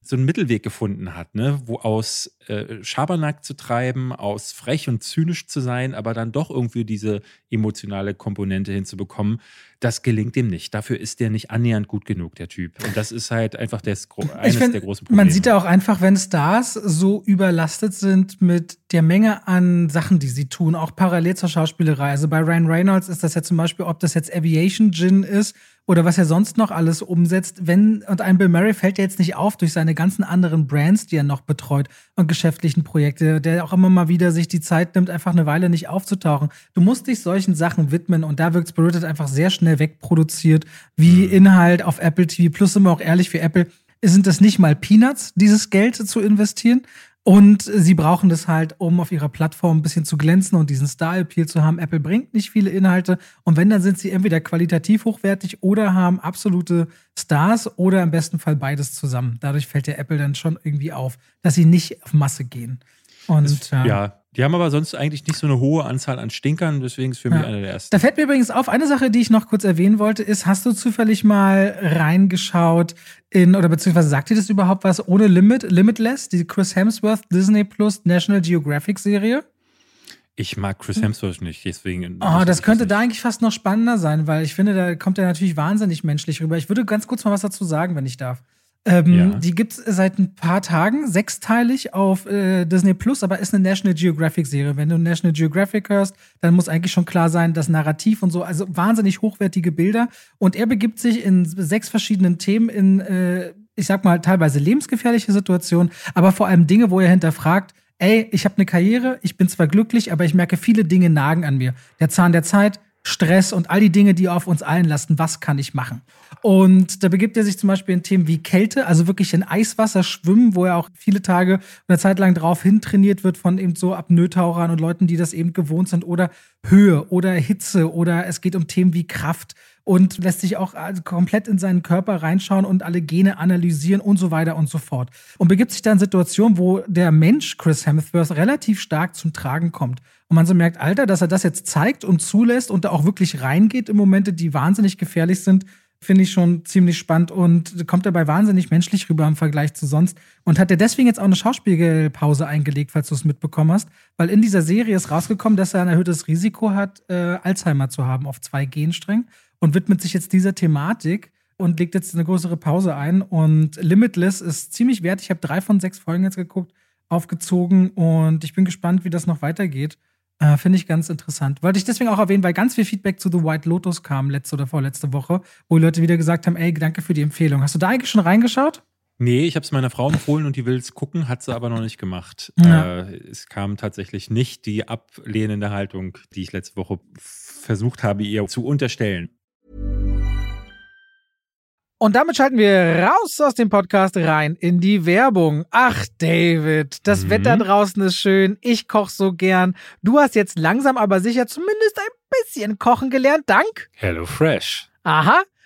so einen Mittelweg gefunden hat, ne? wo aus äh, Schabernack zu treiben, aus frech und zynisch zu sein, aber dann doch irgendwie diese emotionale Komponente hinzubekommen, das gelingt ihm nicht. Dafür ist der nicht annähernd gut genug, der Typ. Und das ist halt einfach das, eines find, der großen Probleme. Man sieht ja auch einfach, wenn Stars so überlastet sind mit der Menge an Sachen, die sie tun, auch parallel zur Schauspielerei. Also bei Ryan Reynolds ist das ja zum Beispiel, ob das jetzt Aviation Gin ist oder was er sonst noch alles umsetzt. Wenn, und ein Bill Murray fällt ja jetzt nicht auf durch seine ganzen anderen Brands, die er noch betreut und geschäftlichen Projekte, der auch immer mal wieder sich die Zeit nimmt, einfach eine Weile nicht aufzutauchen. Du musst dich solchen Sachen widmen und da wirkt Spirited einfach sehr schnell wegproduziert, wie mhm. Inhalt auf Apple TV. Plus sind wir auch ehrlich, für Apple sind das nicht mal Peanuts, dieses Geld zu investieren. Und sie brauchen das halt, um auf ihrer Plattform ein bisschen zu glänzen und diesen Star-Appeal zu haben. Apple bringt nicht viele Inhalte. Und wenn, dann sind sie entweder qualitativ hochwertig oder haben absolute Stars oder im besten Fall beides zusammen. Dadurch fällt der Apple dann schon irgendwie auf, dass sie nicht auf Masse gehen. Und, das, ja. ja. Die haben aber sonst eigentlich nicht so eine hohe Anzahl an Stinkern, deswegen ist für ja. mich einer der ersten. Da fällt mir übrigens auf, eine Sache, die ich noch kurz erwähnen wollte, ist, hast du zufällig mal reingeschaut in, oder beziehungsweise sagt dir das überhaupt was, ohne Limit, Limitless, die Chris Hemsworth Disney Plus National Geographic Serie? Ich mag Chris Hemsworth nicht, deswegen. Oh, das könnte da eigentlich fast noch spannender sein, weil ich finde, da kommt er natürlich wahnsinnig menschlich rüber. Ich würde ganz kurz mal was dazu sagen, wenn ich darf. Ähm, ja. Die gibt es seit ein paar Tagen, sechsteilig auf äh, Disney Plus, aber ist eine National Geographic-Serie. Wenn du National Geographic hörst, dann muss eigentlich schon klar sein, das Narrativ und so, also wahnsinnig hochwertige Bilder. Und er begibt sich in sechs verschiedenen Themen in, äh, ich sag mal, teilweise lebensgefährliche Situationen, aber vor allem Dinge, wo er hinterfragt, ey, ich habe eine Karriere, ich bin zwar glücklich, aber ich merke, viele Dinge nagen an mir. Der Zahn der Zeit, Stress und all die Dinge, die auf uns allen lasten, was kann ich machen? Und da begibt er sich zum Beispiel in Themen wie Kälte, also wirklich in Eiswasser schwimmen, wo er auch viele Tage eine Zeit lang drauf hintrainiert wird von eben so Apnoe-Tauchern und Leuten, die das eben gewohnt sind, oder Höhe oder Hitze oder es geht um Themen wie Kraft und lässt sich auch also komplett in seinen Körper reinschauen und alle Gene analysieren und so weiter und so fort. Und begibt sich dann in Situationen, wo der Mensch Chris Hemsworth relativ stark zum Tragen kommt. Und man so merkt, Alter, dass er das jetzt zeigt und zulässt und da auch wirklich reingeht in Momente, die wahnsinnig gefährlich sind, finde ich schon ziemlich spannend und kommt dabei wahnsinnig menschlich rüber im Vergleich zu sonst. Und hat er deswegen jetzt auch eine Schauspielpause eingelegt, falls du es mitbekommen hast, weil in dieser Serie ist rausgekommen, dass er ein erhöhtes Risiko hat, äh, Alzheimer zu haben auf zwei Gensträngen und widmet sich jetzt dieser Thematik und legt jetzt eine größere Pause ein. Und Limitless ist ziemlich wert. Ich habe drei von sechs Folgen jetzt geguckt, aufgezogen und ich bin gespannt, wie das noch weitergeht. Äh, Finde ich ganz interessant. Wollte ich deswegen auch erwähnen, weil ganz viel Feedback zu The White Lotus kam letzte oder vorletzte Woche, wo die Leute wieder gesagt haben, ey, danke für die Empfehlung. Hast du da eigentlich schon reingeschaut? Nee, ich habe es meiner Frau empfohlen und die will es gucken, hat sie aber noch nicht gemacht. Ja. Äh, es kam tatsächlich nicht die ablehnende Haltung, die ich letzte Woche versucht habe, ihr zu unterstellen. Und damit schalten wir raus aus dem Podcast rein in die Werbung. Ach, David, das mhm. Wetter draußen ist schön. Ich koche so gern. Du hast jetzt langsam aber sicher zumindest ein bisschen kochen gelernt, dank Hello Fresh. Aha,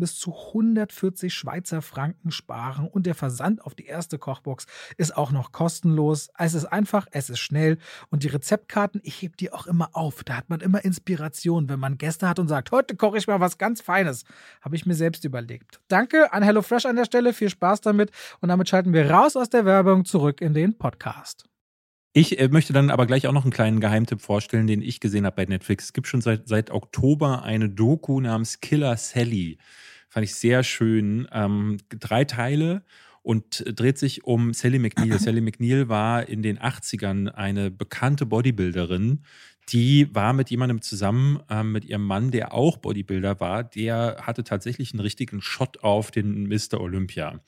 bis zu 140 Schweizer Franken sparen und der Versand auf die erste Kochbox ist auch noch kostenlos. Es ist einfach, es ist schnell und die Rezeptkarten, ich hebe die auch immer auf. Da hat man immer Inspiration, wenn man Gäste hat und sagt, heute koche ich mal was ganz Feines. Habe ich mir selbst überlegt. Danke an HelloFresh an der Stelle, viel Spaß damit und damit schalten wir raus aus der Werbung zurück in den Podcast. Ich äh, möchte dann aber gleich auch noch einen kleinen Geheimtipp vorstellen, den ich gesehen habe bei Netflix. Es gibt schon seit, seit Oktober eine Doku namens Killer Sally. Fand ich sehr schön. Ähm, drei Teile und dreht sich um Sally McNeil. Sally McNeil war in den 80ern eine bekannte Bodybuilderin. Die war mit jemandem zusammen, ähm, mit ihrem Mann, der auch Bodybuilder war. Der hatte tatsächlich einen richtigen Shot auf den Mr. Olympia.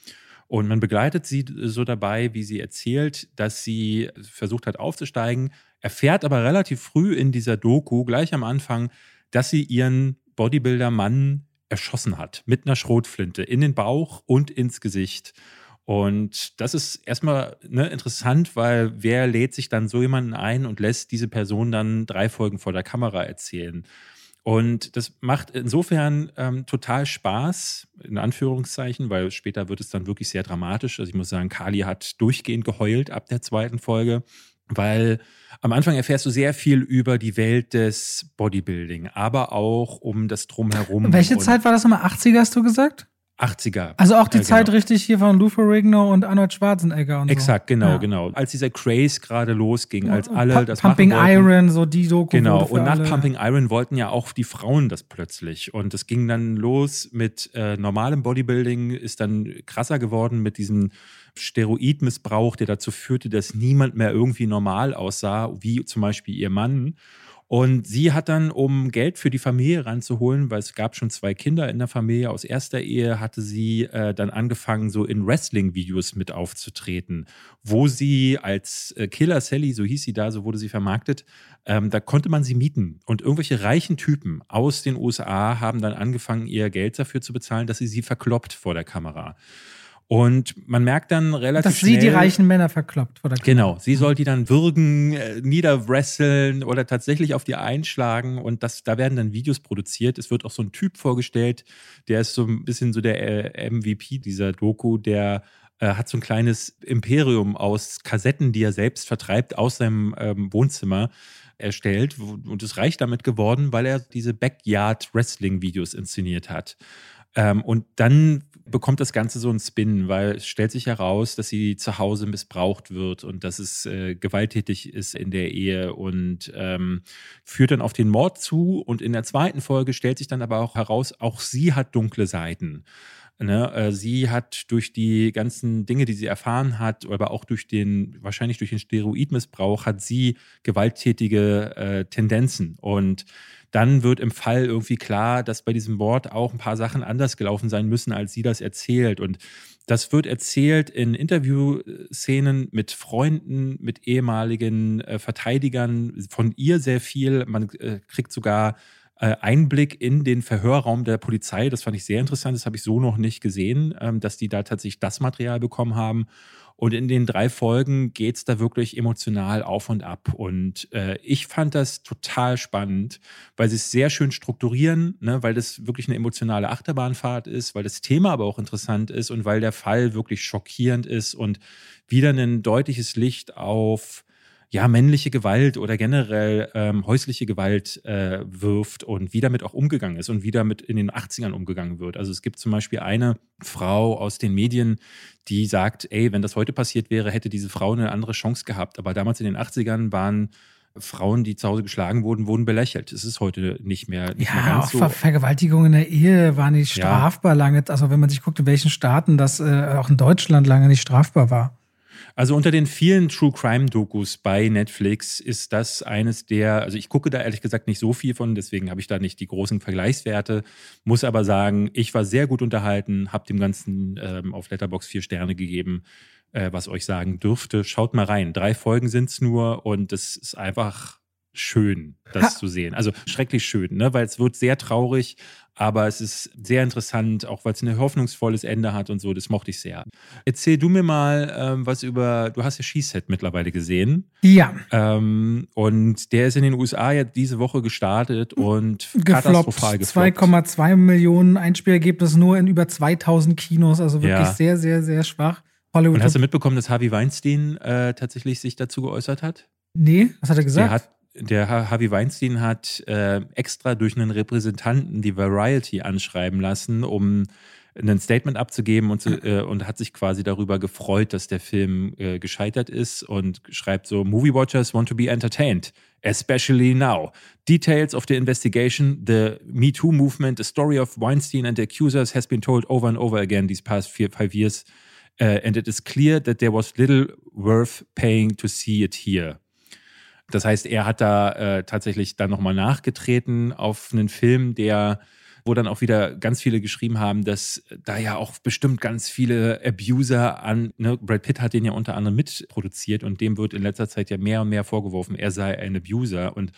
Und man begleitet sie so dabei, wie sie erzählt, dass sie versucht hat aufzusteigen, erfährt aber relativ früh in dieser Doku, gleich am Anfang, dass sie ihren Bodybuilder-Mann erschossen hat mit einer Schrotflinte in den Bauch und ins Gesicht. Und das ist erstmal ne, interessant, weil wer lädt sich dann so jemanden ein und lässt diese Person dann drei Folgen vor der Kamera erzählen? Und das macht insofern ähm, total Spaß, in Anführungszeichen, weil später wird es dann wirklich sehr dramatisch. Also ich muss sagen, Kali hat durchgehend geheult ab der zweiten Folge weil am Anfang erfährst du sehr viel über die Welt des Bodybuilding, aber auch um das Drumherum. Welche Zeit war das nochmal? 80er hast du gesagt? 80er. Also auch die äh, Zeit genau. richtig hier von Lou Ferrigno und Arnold Schwarzenegger und Exakt, so. genau, ja. genau. Als dieser Craze gerade losging, als alle P das Pumping Iron, so die Doku. Genau, und nach alle. Pumping Iron wollten ja auch die Frauen das plötzlich. Und es ging dann los mit äh, normalem Bodybuilding, ist dann krasser geworden mit diesem Steroidmissbrauch, der dazu führte, dass niemand mehr irgendwie normal aussah, wie zum Beispiel ihr Mann. Und sie hat dann, um Geld für die Familie ranzuholen, weil es gab schon zwei Kinder in der Familie aus erster Ehe, hatte sie äh, dann angefangen, so in Wrestling-Videos mit aufzutreten, wo sie als äh, Killer Sally, so hieß sie da, so wurde sie vermarktet, ähm, da konnte man sie mieten. Und irgendwelche reichen Typen aus den USA haben dann angefangen, ihr Geld dafür zu bezahlen, dass sie sie verkloppt vor der Kamera. Und man merkt dann relativ Dass sie schnell, die reichen Männer verkloppt. Vor der Kamera. Genau, sie soll die dann würgen, äh, niederwresteln oder tatsächlich auf die einschlagen und das, da werden dann Videos produziert. Es wird auch so ein Typ vorgestellt, der ist so ein bisschen so der äh, MVP dieser Doku, der äh, hat so ein kleines Imperium aus Kassetten, die er selbst vertreibt, aus seinem ähm, Wohnzimmer erstellt und ist reich damit geworden, weil er diese Backyard-Wrestling-Videos inszeniert hat. Ähm, und dann bekommt das Ganze so einen Spin, weil es stellt sich heraus, dass sie zu Hause missbraucht wird und dass es äh, gewalttätig ist in der Ehe und ähm, führt dann auf den Mord zu. Und in der zweiten Folge stellt sich dann aber auch heraus, auch sie hat dunkle Seiten. Ne, äh, sie hat durch die ganzen Dinge, die sie erfahren hat, aber auch durch den, wahrscheinlich durch den Steroidmissbrauch, hat sie gewalttätige äh, Tendenzen. Und dann wird im Fall irgendwie klar, dass bei diesem Mord auch ein paar Sachen anders gelaufen sein müssen, als sie das erzählt. Und das wird erzählt in Interviewszenen mit Freunden, mit ehemaligen äh, Verteidigern, von ihr sehr viel. Man äh, kriegt sogar äh, Einblick in den Verhörraum der Polizei. Das fand ich sehr interessant. Das habe ich so noch nicht gesehen, ähm, dass die da tatsächlich das Material bekommen haben. Und in den drei Folgen geht es da wirklich emotional auf und ab. Und äh, ich fand das total spannend, weil sie es sehr schön strukturieren, ne, weil das wirklich eine emotionale Achterbahnfahrt ist, weil das Thema aber auch interessant ist und weil der Fall wirklich schockierend ist und wieder ein deutliches Licht auf ja, männliche Gewalt oder generell ähm, häusliche Gewalt äh, wirft und wie damit auch umgegangen ist und wie damit in den 80ern umgegangen wird. Also es gibt zum Beispiel eine Frau aus den Medien, die sagt, ey, wenn das heute passiert wäre, hätte diese Frau eine andere Chance gehabt. Aber damals in den 80ern waren Frauen, die zu Hause geschlagen wurden, wurden belächelt. Es ist heute nicht mehr, nicht ja, mehr ganz auch so. Ver Vergewaltigung in der Ehe war nicht Ja. strafbar lange. Also wenn man sich guckt, in welchen Staaten das äh, auch in Deutschland lange nicht strafbar war. Also unter den vielen True Crime Dokus bei Netflix ist das eines der, also ich gucke da ehrlich gesagt nicht so viel von, deswegen habe ich da nicht die großen Vergleichswerte, muss aber sagen, ich war sehr gut unterhalten, habe dem Ganzen ähm, auf Letterbox vier Sterne gegeben, äh, was euch sagen dürfte. Schaut mal rein, drei Folgen sind es nur und es ist einfach schön, das Ha. zu sehen. Also schrecklich schön, ne? weil es wird sehr traurig, aber es ist sehr interessant, auch weil es ein hoffnungsvolles Ende hat und so. Das mochte ich sehr. Erzähl du mir mal ähm, was über, du hast ja She-Set mittlerweile gesehen. Ja, Ähm, und der ist in den USA ja diese Woche gestartet und gefloppt. katastrophal gefloppt. 2,2 Millionen Einspielergebnis nur in über 2000 Kinos. Also wirklich Ja. sehr, sehr, sehr schwach. Hollywood. Und hast du mitbekommen, dass Harvey Weinstein äh, tatsächlich sich dazu geäußert hat? nee, was hat er Der gesagt? hat der Ha- Harvey Weinstein hat äh, extra durch einen Repräsentanten die Variety anschreiben lassen, um ein Statement abzugeben und, zu, äh, und hat sich quasi darüber gefreut, dass der Film äh, gescheitert ist und schreibt so: Movie watchers want to be entertained, especially now. Details of the investigation, the Me Too movement, the story of Weinstein and the accusers has been told over and over again these past few, five years, uh, and it is clear that there was little worth paying to see it here. Das heißt, er hat da äh, tatsächlich dann nochmal nachgetreten auf einen Film, der, wo dann auch wieder ganz viele geschrieben haben, dass da ja auch bestimmt ganz viele Abuser an, ne, Brad Pitt hat den ja unter anderem mitproduziert und dem wird in letzter Zeit ja mehr und mehr vorgeworfen, er sei ein Abuser und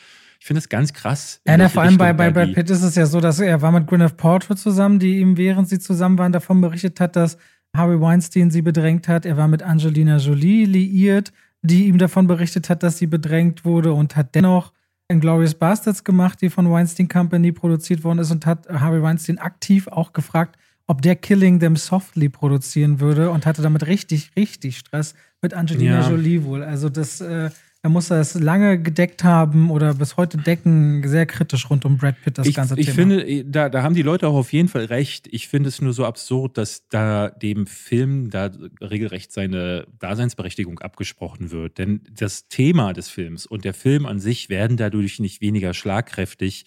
ich finde es ganz krass. Ja, na, vor allem bei, bei Brad Pitt ist es ja so, dass er war mit Gwyneth Paltrow zusammen, die ihm, während sie zusammen waren, davon berichtet hat, dass Harvey Weinstein sie bedrängt hat. Er war mit Angelina Jolie liiert, die ihm davon berichtet hat, dass sie bedrängt wurde und hat dennoch Inglourious Bastards gemacht, die von Weinstein Company produziert worden ist und hat Harvey Weinstein aktiv auch gefragt, ob der Killing Them Softly produzieren würde und hatte damit richtig, richtig Stress mit Angelina Ja. Jolie wohl. Also das, äh, er muss das lange gedeckt haben oder bis heute decken, sehr kritisch rund um Brad Pitt das ich, ganze ich Thema. finde, da, da haben die Leute auch auf jeden Fall recht. Ich finde es nur so absurd, dass da dem Film da regelrecht seine Daseinsberechtigung abgesprochen wird. Denn das Thema des Films und der Film an sich werden dadurch nicht weniger schlagkräftig,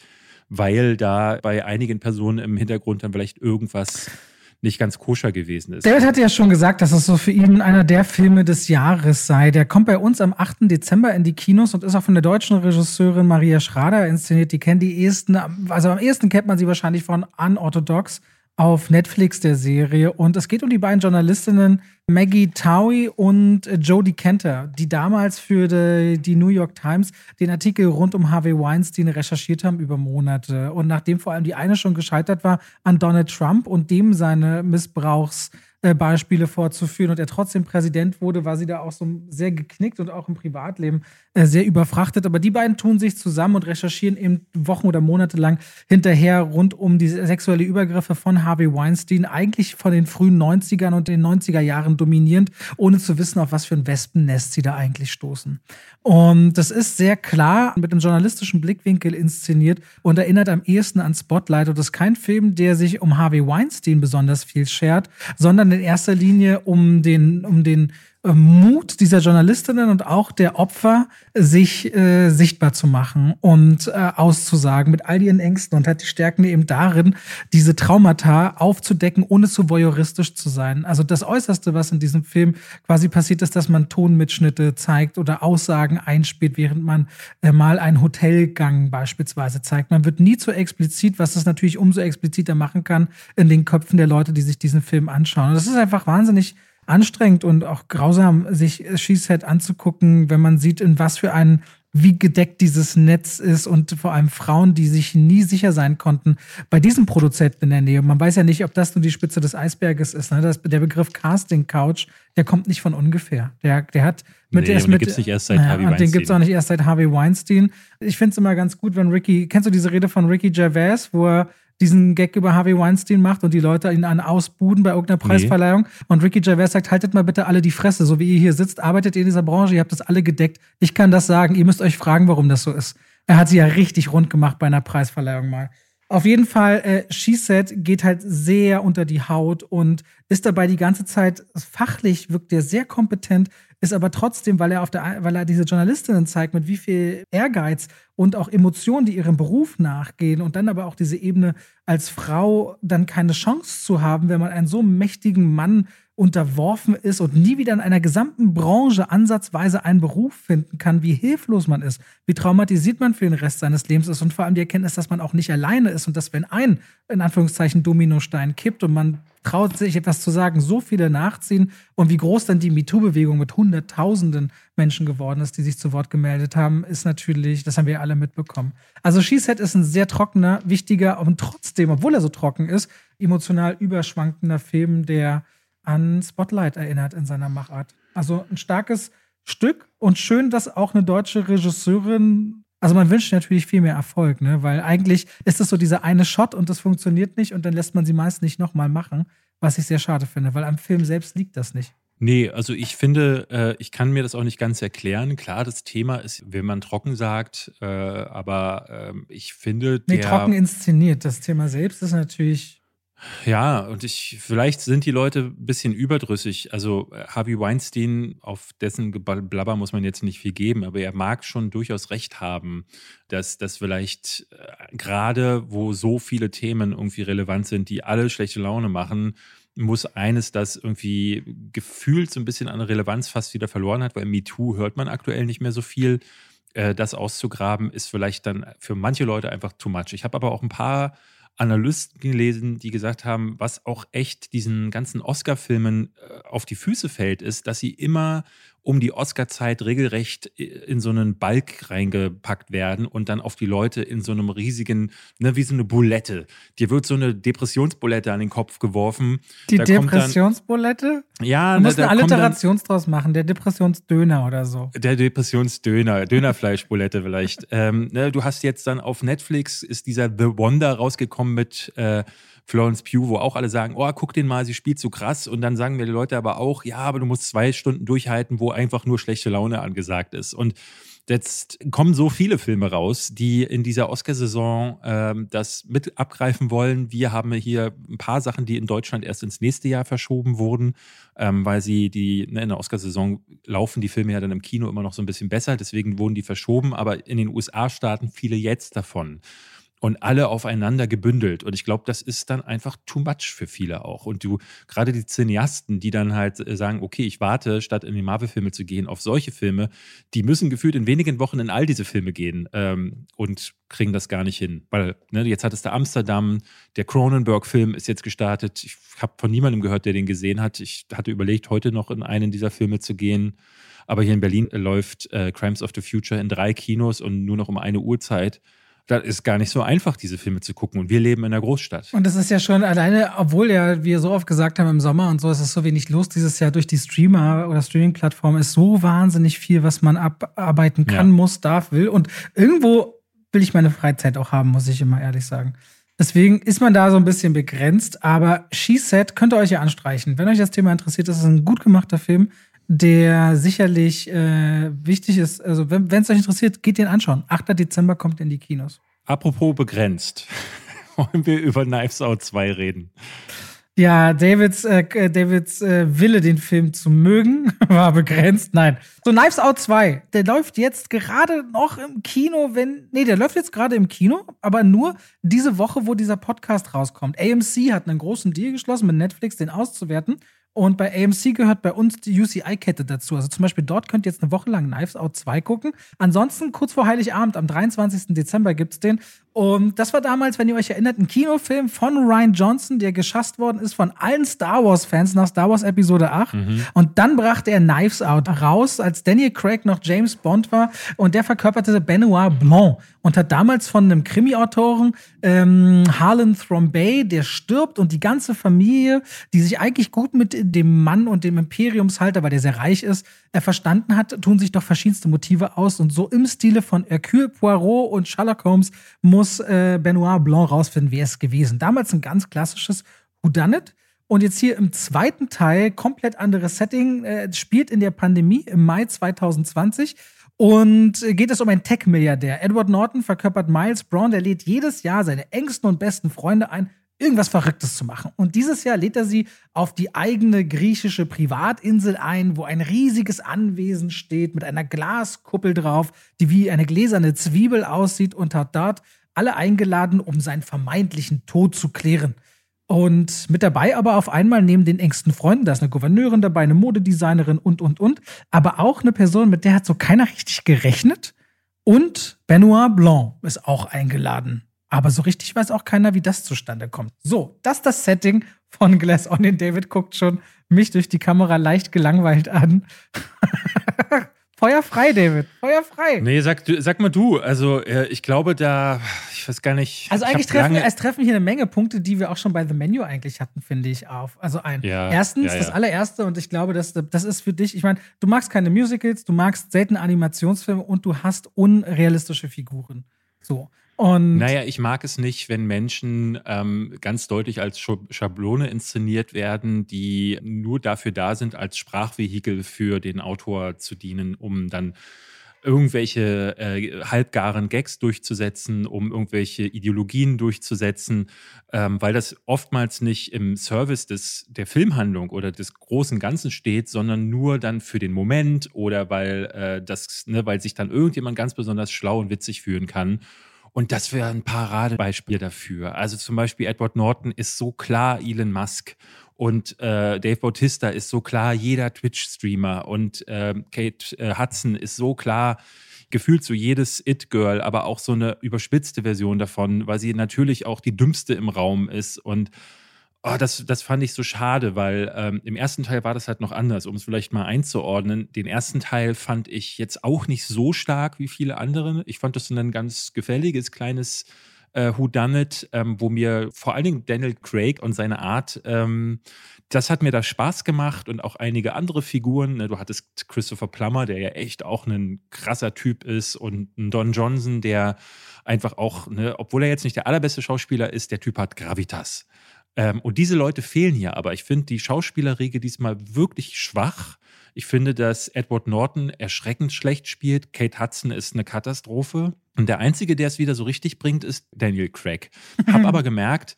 weil da bei einigen Personen im Hintergrund dann vielleicht irgendwas nicht ganz koscher gewesen ist. David hatte ja schon gesagt, dass es so für ihn einer der Filme des Jahres sei. Der kommt bei uns am 8. Dezember in die Kinos und ist auch von der deutschen Regisseurin Maria Schrader inszeniert. Die kennen die ehesten, also am ehesten kennt man sie wahrscheinlich von Unorthodox auf Netflix der Serie. Und es geht um die beiden Journalistinnen Maggie Towie und äh, Jodie Kenter, die damals für die, die New York Times den Artikel rund um Harvey Weinstein recherchiert haben über Monate. Und nachdem vor allem die eine schon gescheitert war an Donald Trump und dem seine Missbrauchs äh, Beispiele vorzuführen und er trotzdem Präsident wurde, war sie da auch so sehr geknickt und auch im Privatleben äh, sehr überfrachtet. Aber die beiden tun sich zusammen und recherchieren eben Wochen oder Monate lang hinterher rund um die sexuelle Übergriffe von Harvey Weinstein, eigentlich von den frühen 90ern und den 90er Jahren dominierend, ohne zu wissen, auf was für ein Wespennest sie da eigentlich stoßen. Und das ist sehr klar mit einem journalistischen Blickwinkel inszeniert und erinnert am ehesten an Spotlight. Und das ist kein Film, der sich um Harvey Weinstein besonders viel schert, sondern in erster Linie um den, um den Mut dieser Journalistinnen und auch der Opfer, sich äh, sichtbar zu machen und äh, auszusagen mit all ihren Ängsten und hat die Stärken eben darin, diese Traumata aufzudecken, ohne zu voyeuristisch zu sein. Also das Äußerste, was in diesem Film quasi passiert ist, dass man Tonmitschnitte zeigt oder Aussagen einspielt, während man äh, mal einen Hotelgang beispielsweise zeigt. Man wird nie zu explizit, was es natürlich umso expliziter machen kann in den Köpfen der Leute, die sich diesen Film anschauen. Und das ist einfach wahnsinnig anstrengend und auch grausam, sich Sheset anzugucken, wenn man sieht, in was für ein wie gedeckt dieses Netz ist und vor allem Frauen, die sich nie sicher sein konnten bei diesem Produzenten in der Nähe. Man weiß ja nicht, ob das nur die Spitze des Eisberges ist. Ne? Das, der Begriff Casting Couch, der kommt nicht von ungefähr. Der, der hat mit nee, der ist mit, den gibt's nicht erst seit naja, Harvey Weinstein. Den gibt's auch nicht erst seit Harvey Weinstein. Ich finde es immer ganz gut, wenn Ricky, kennst du diese Rede von Ricky Gervais, wo er diesen Gag über Harvey Weinstein macht und die Leute ihn an ausbuden bei irgendeiner Preisverleihung. Nee. Und Ricky Gervais sagt, haltet mal bitte alle die Fresse, so wie ihr hier sitzt, arbeitet ihr in dieser Branche, ihr habt das alle gedeckt. Ich kann das sagen, ihr müsst euch fragen, warum das so ist. Er hat sie ja richtig rund gemacht bei einer Preisverleihung mal. Auf jeden Fall, äh, She Said geht halt sehr unter die Haut und ist dabei die ganze Zeit fachlich, wirkt er sehr kompetent, ist aber trotzdem, weil er auf der, weil er diese Journalistinnen zeigt, mit wie viel Ehrgeiz und auch Emotionen, die ihrem Beruf nachgehen und dann aber auch diese Ebene als Frau dann keine Chance zu haben, wenn man einen so mächtigen Mann unterworfen ist und nie wieder in einer gesamten Branche ansatzweise einen Beruf finden kann, wie hilflos man ist, wie traumatisiert man für den Rest seines Lebens ist und vor allem die Erkenntnis, dass man auch nicht alleine ist und dass wenn ein, in Anführungszeichen, Dominostein kippt und man traut sich etwas zu sagen, so viele nachziehen und wie groß dann die MeToo-Bewegung mit Hunderttausenden Menschen geworden ist, die sich zu Wort gemeldet haben, ist natürlich, das haben wir alle mitbekommen. Also She Said ist ein sehr trockener, wichtiger und trotzdem, obwohl er so trocken ist, emotional überschwankender Film, der an Spotlight erinnert in seiner Machart. Also ein starkes Stück und schön, dass auch eine deutsche Regisseurin, also man wünscht natürlich viel mehr Erfolg, ne? weil eigentlich ist es so dieser eine Shot und das funktioniert nicht und dann lässt man sie meist nicht nochmal machen, was ich sehr schade finde, weil am Film selbst liegt das nicht. Nee, also ich finde, äh, ich kann mir das auch nicht ganz erklären. Klar, das Thema ist, wenn man trocken sagt, äh, aber äh, ich finde. Nee, trocken inszeniert. Das Thema selbst ist natürlich ja, und ich, vielleicht sind die Leute ein bisschen überdrüssig. Also äh, Harvey Weinstein, auf dessen Blabber muss man jetzt nicht viel geben, aber er mag schon durchaus recht haben, dass das vielleicht äh, gerade, wo so viele Themen irgendwie relevant sind, die alle schlechte Laune machen, muss eines, das irgendwie gefühlt so ein bisschen an Relevanz fast wieder verloren hat, weil MeToo hört man aktuell nicht mehr so viel. Äh, das auszugraben ist vielleicht dann für manche Leute einfach too much. Ich habe aber auch ein paar Analysten gelesen, die gesagt haben, was auch echt diesen ganzen Oscar-Filmen äh, auf die Füße fällt, ist, dass sie immer um die Oscar-Zeit regelrecht in so einen Balk reingepackt werden und dann auf die Leute in so einem riesigen, ne, wie so eine Bulette. Dir wird so eine Depressionsbulette an den Kopf geworfen. Die da Depressionsbulette? Ja, du musst eine Alliteration draus machen, der Depressionsdöner oder so. Der Depressionsdöner, Dönerfleischbulette vielleicht. ähm, ne, du hast jetzt dann auf Netflix ist dieser The Wonder rausgekommen mit äh, Florence Pugh, wo auch alle sagen, oh, guck den mal, sie spielt so krass. Und dann sagen mir die Leute aber auch, ja, aber du musst zwei Stunden durchhalten, wo einfach nur schlechte Laune angesagt ist. Und Jetzt kommen so viele Filme raus, die in dieser Oscarsaison ähm, das mit abgreifen wollen. Wir haben hier ein paar Sachen, die in Deutschland erst ins nächste Jahr verschoben wurden, ähm, weil sie die ne, in der Oscarsaison laufen die Filme ja dann im Kino immer noch so ein bisschen besser. Deswegen wurden die verschoben. Aber in den USA starten viele jetzt davon und alle aufeinander gebündelt. Und ich glaube, das ist dann einfach too much für viele auch. Und du, gerade die Cineasten, die dann halt äh, sagen, okay, ich warte, statt in die Marvel-Filme zu gehen, auf solche Filme, die müssen gefühlt in wenigen Wochen in all diese Filme gehen ähm, und kriegen das gar nicht hin. Weil ne, jetzt hat es der Amsterdam, der Cronenberg-Film ist jetzt gestartet. Ich habe von niemandem gehört, der den gesehen hat. Ich hatte überlegt, heute noch in einen dieser Filme zu gehen. Aber hier in Berlin läuft äh, Crimes of the Future in drei Kinos und nur noch um eine Uhrzeit. Das ist gar nicht so einfach, diese Filme zu gucken. Und wir leben in der Großstadt. Und es ist ja schon alleine, obwohl ja wir so oft gesagt haben im Sommer und so, ist es so wenig los dieses Jahr durch die Streamer oder Streaming-Plattformen ist so wahnsinnig viel, was man abarbeiten kann, ja. muss, darf, will. Und irgendwo will ich meine Freizeit auch haben, muss ich immer ehrlich sagen. Deswegen ist man da so ein bisschen begrenzt, aber She Said könnt ihr euch ja anstreichen. Wenn euch das Thema interessiert, das ist ein gut gemachter Film, der sicherlich äh, wichtig ist. Also, wenn es euch interessiert, geht den anschauen. 8. Dezember kommt in die Kinos. Apropos begrenzt, wollen wir über Knives Out 2 reden? Ja, Davids, äh, Davids äh, Wille, den Film zu mögen, war begrenzt. Nein. So, Knives Out 2, der läuft jetzt gerade noch im Kino, wenn. Nee, der läuft jetzt gerade im Kino, aber nur diese Woche, wo dieser Podcast rauskommt. AMC hat einen großen Deal geschlossen mit Netflix, den auszuwerten. Und bei AMC gehört bei uns die UCI-Kette dazu. Also zum Beispiel dort könnt ihr jetzt eine Woche lang Knives Out 2 gucken. Ansonsten kurz vor Heiligabend, am 23. Dezember gibt es den. Und das war damals, wenn ihr euch erinnert, ein Kinofilm von Ryan Johnson, der geschasst worden ist von allen Star Wars-Fans nach Star Wars Episode 8. Mhm. Und dann brachte er Knives Out raus, als Daniel Craig noch James Bond war. Und der verkörperte Benoit Blanc und hat damals von einem Krimi-Autoren, ähm, Harlan Thrombey, der stirbt und die ganze Familie, die sich eigentlich gut mit dem Mann und dem Imperiumshalter, weil der sehr reich ist, er verstanden hat, tun sich doch verschiedenste Motive aus. Und so im Stile von Hercule Poirot und Sherlock Holmes muss äh, Benoit Blanc rausfinden, wer es gewesen. Damals ein ganz klassisches Whodunit. Und jetzt hier im zweiten Teil, komplett anderes Setting, äh, spielt in der Pandemie im Mai 2020. Und geht es um einen Tech-Milliardär. Edward Norton verkörpert Miles Brown, der lädt jedes Jahr seine engsten und besten Freunde ein, irgendwas Verrücktes zu machen. Und dieses Jahr lädt er sie auf die eigene griechische Privatinsel ein, wo ein riesiges Anwesen steht mit einer Glaskuppel drauf, die wie eine gläserne Zwiebel aussieht und hat dort alle eingeladen, um seinen vermeintlichen Tod zu klären. Und mit dabei aber auf einmal neben den engsten Freunden, da ist eine Gouverneurin dabei, eine Modedesignerin und, und, und, aber auch eine Person, mit der hat so keiner richtig gerechnet. Und Benoit Blanc ist auch eingeladen. Aber so richtig weiß auch keiner, wie das zustande kommt. So, das ist das Setting von Glass Onion. David guckt schon mich durch die Kamera leicht gelangweilt an. Feuer frei, David. Feuer frei. Nee, sag, sag mal du. Also, äh, ich glaube, da, ich weiß gar nicht. Also, eigentlich treffen, es treffen hier eine Menge Punkte, die wir auch schon bei The Menu eigentlich hatten, finde ich, auf. Also, ein. Ja, Erstens, ja, ja. das allererste, und ich glaube, das, das ist für dich, ich meine, du magst keine Musicals, du magst selten Animationsfilme und du hast unrealistische Figuren. So. Und naja, ich mag es nicht, wenn Menschen ähm, ganz deutlich als Schablone inszeniert werden, die nur dafür da sind, als Sprachvehikel für den Autor zu dienen, um dann irgendwelche äh, halbgaren Gags durchzusetzen, um irgendwelche Ideologien durchzusetzen, ähm, weil das oftmals nicht im Service des, der Filmhandlung oder des großen Ganzen steht, sondern nur dann für den Moment oder weil, äh, das, ne, weil sich dann irgendjemand ganz besonders schlau und witzig fühlen kann. Und das wäre ein Paradebeispiel dafür. Also zum Beispiel Edward Norton ist so klar Elon Musk und äh, Dave Bautista ist so klar jeder Twitch-Streamer und äh, Kate äh, Hudson ist so klar gefühlt so jedes It-Girl, aber auch so eine überspitzte Version davon, weil sie natürlich auch die dümmste im Raum ist und Oh, das, das fand ich so schade, weil ähm, im ersten Teil war das halt noch anders, um es vielleicht mal einzuordnen. Den ersten Teil fand ich jetzt auch nicht so stark wie viele andere. Ich fand das ein ganz gefälliges, kleines äh, Whodunit, ähm, wo mir vor allen Dingen Daniel Craig und seine Art, ähm, das hat mir da Spaß gemacht und auch einige andere Figuren. Ne, du hattest Christopher Plummer, der ja echt auch ein krasser Typ ist und Don Johnson, der einfach auch, ne, obwohl er jetzt nicht der allerbeste Schauspieler ist, der Typ hat Gravitas. Ähm, und diese Leute fehlen hier, aber ich finde die Schauspielerriege diesmal wirklich schwach. Ich finde, dass Edward Norton erschreckend schlecht spielt. Kate Hudson ist eine Katastrophe. Und der Einzige, der es wieder so richtig bringt, ist Daniel Craig. Hab aber gemerkt,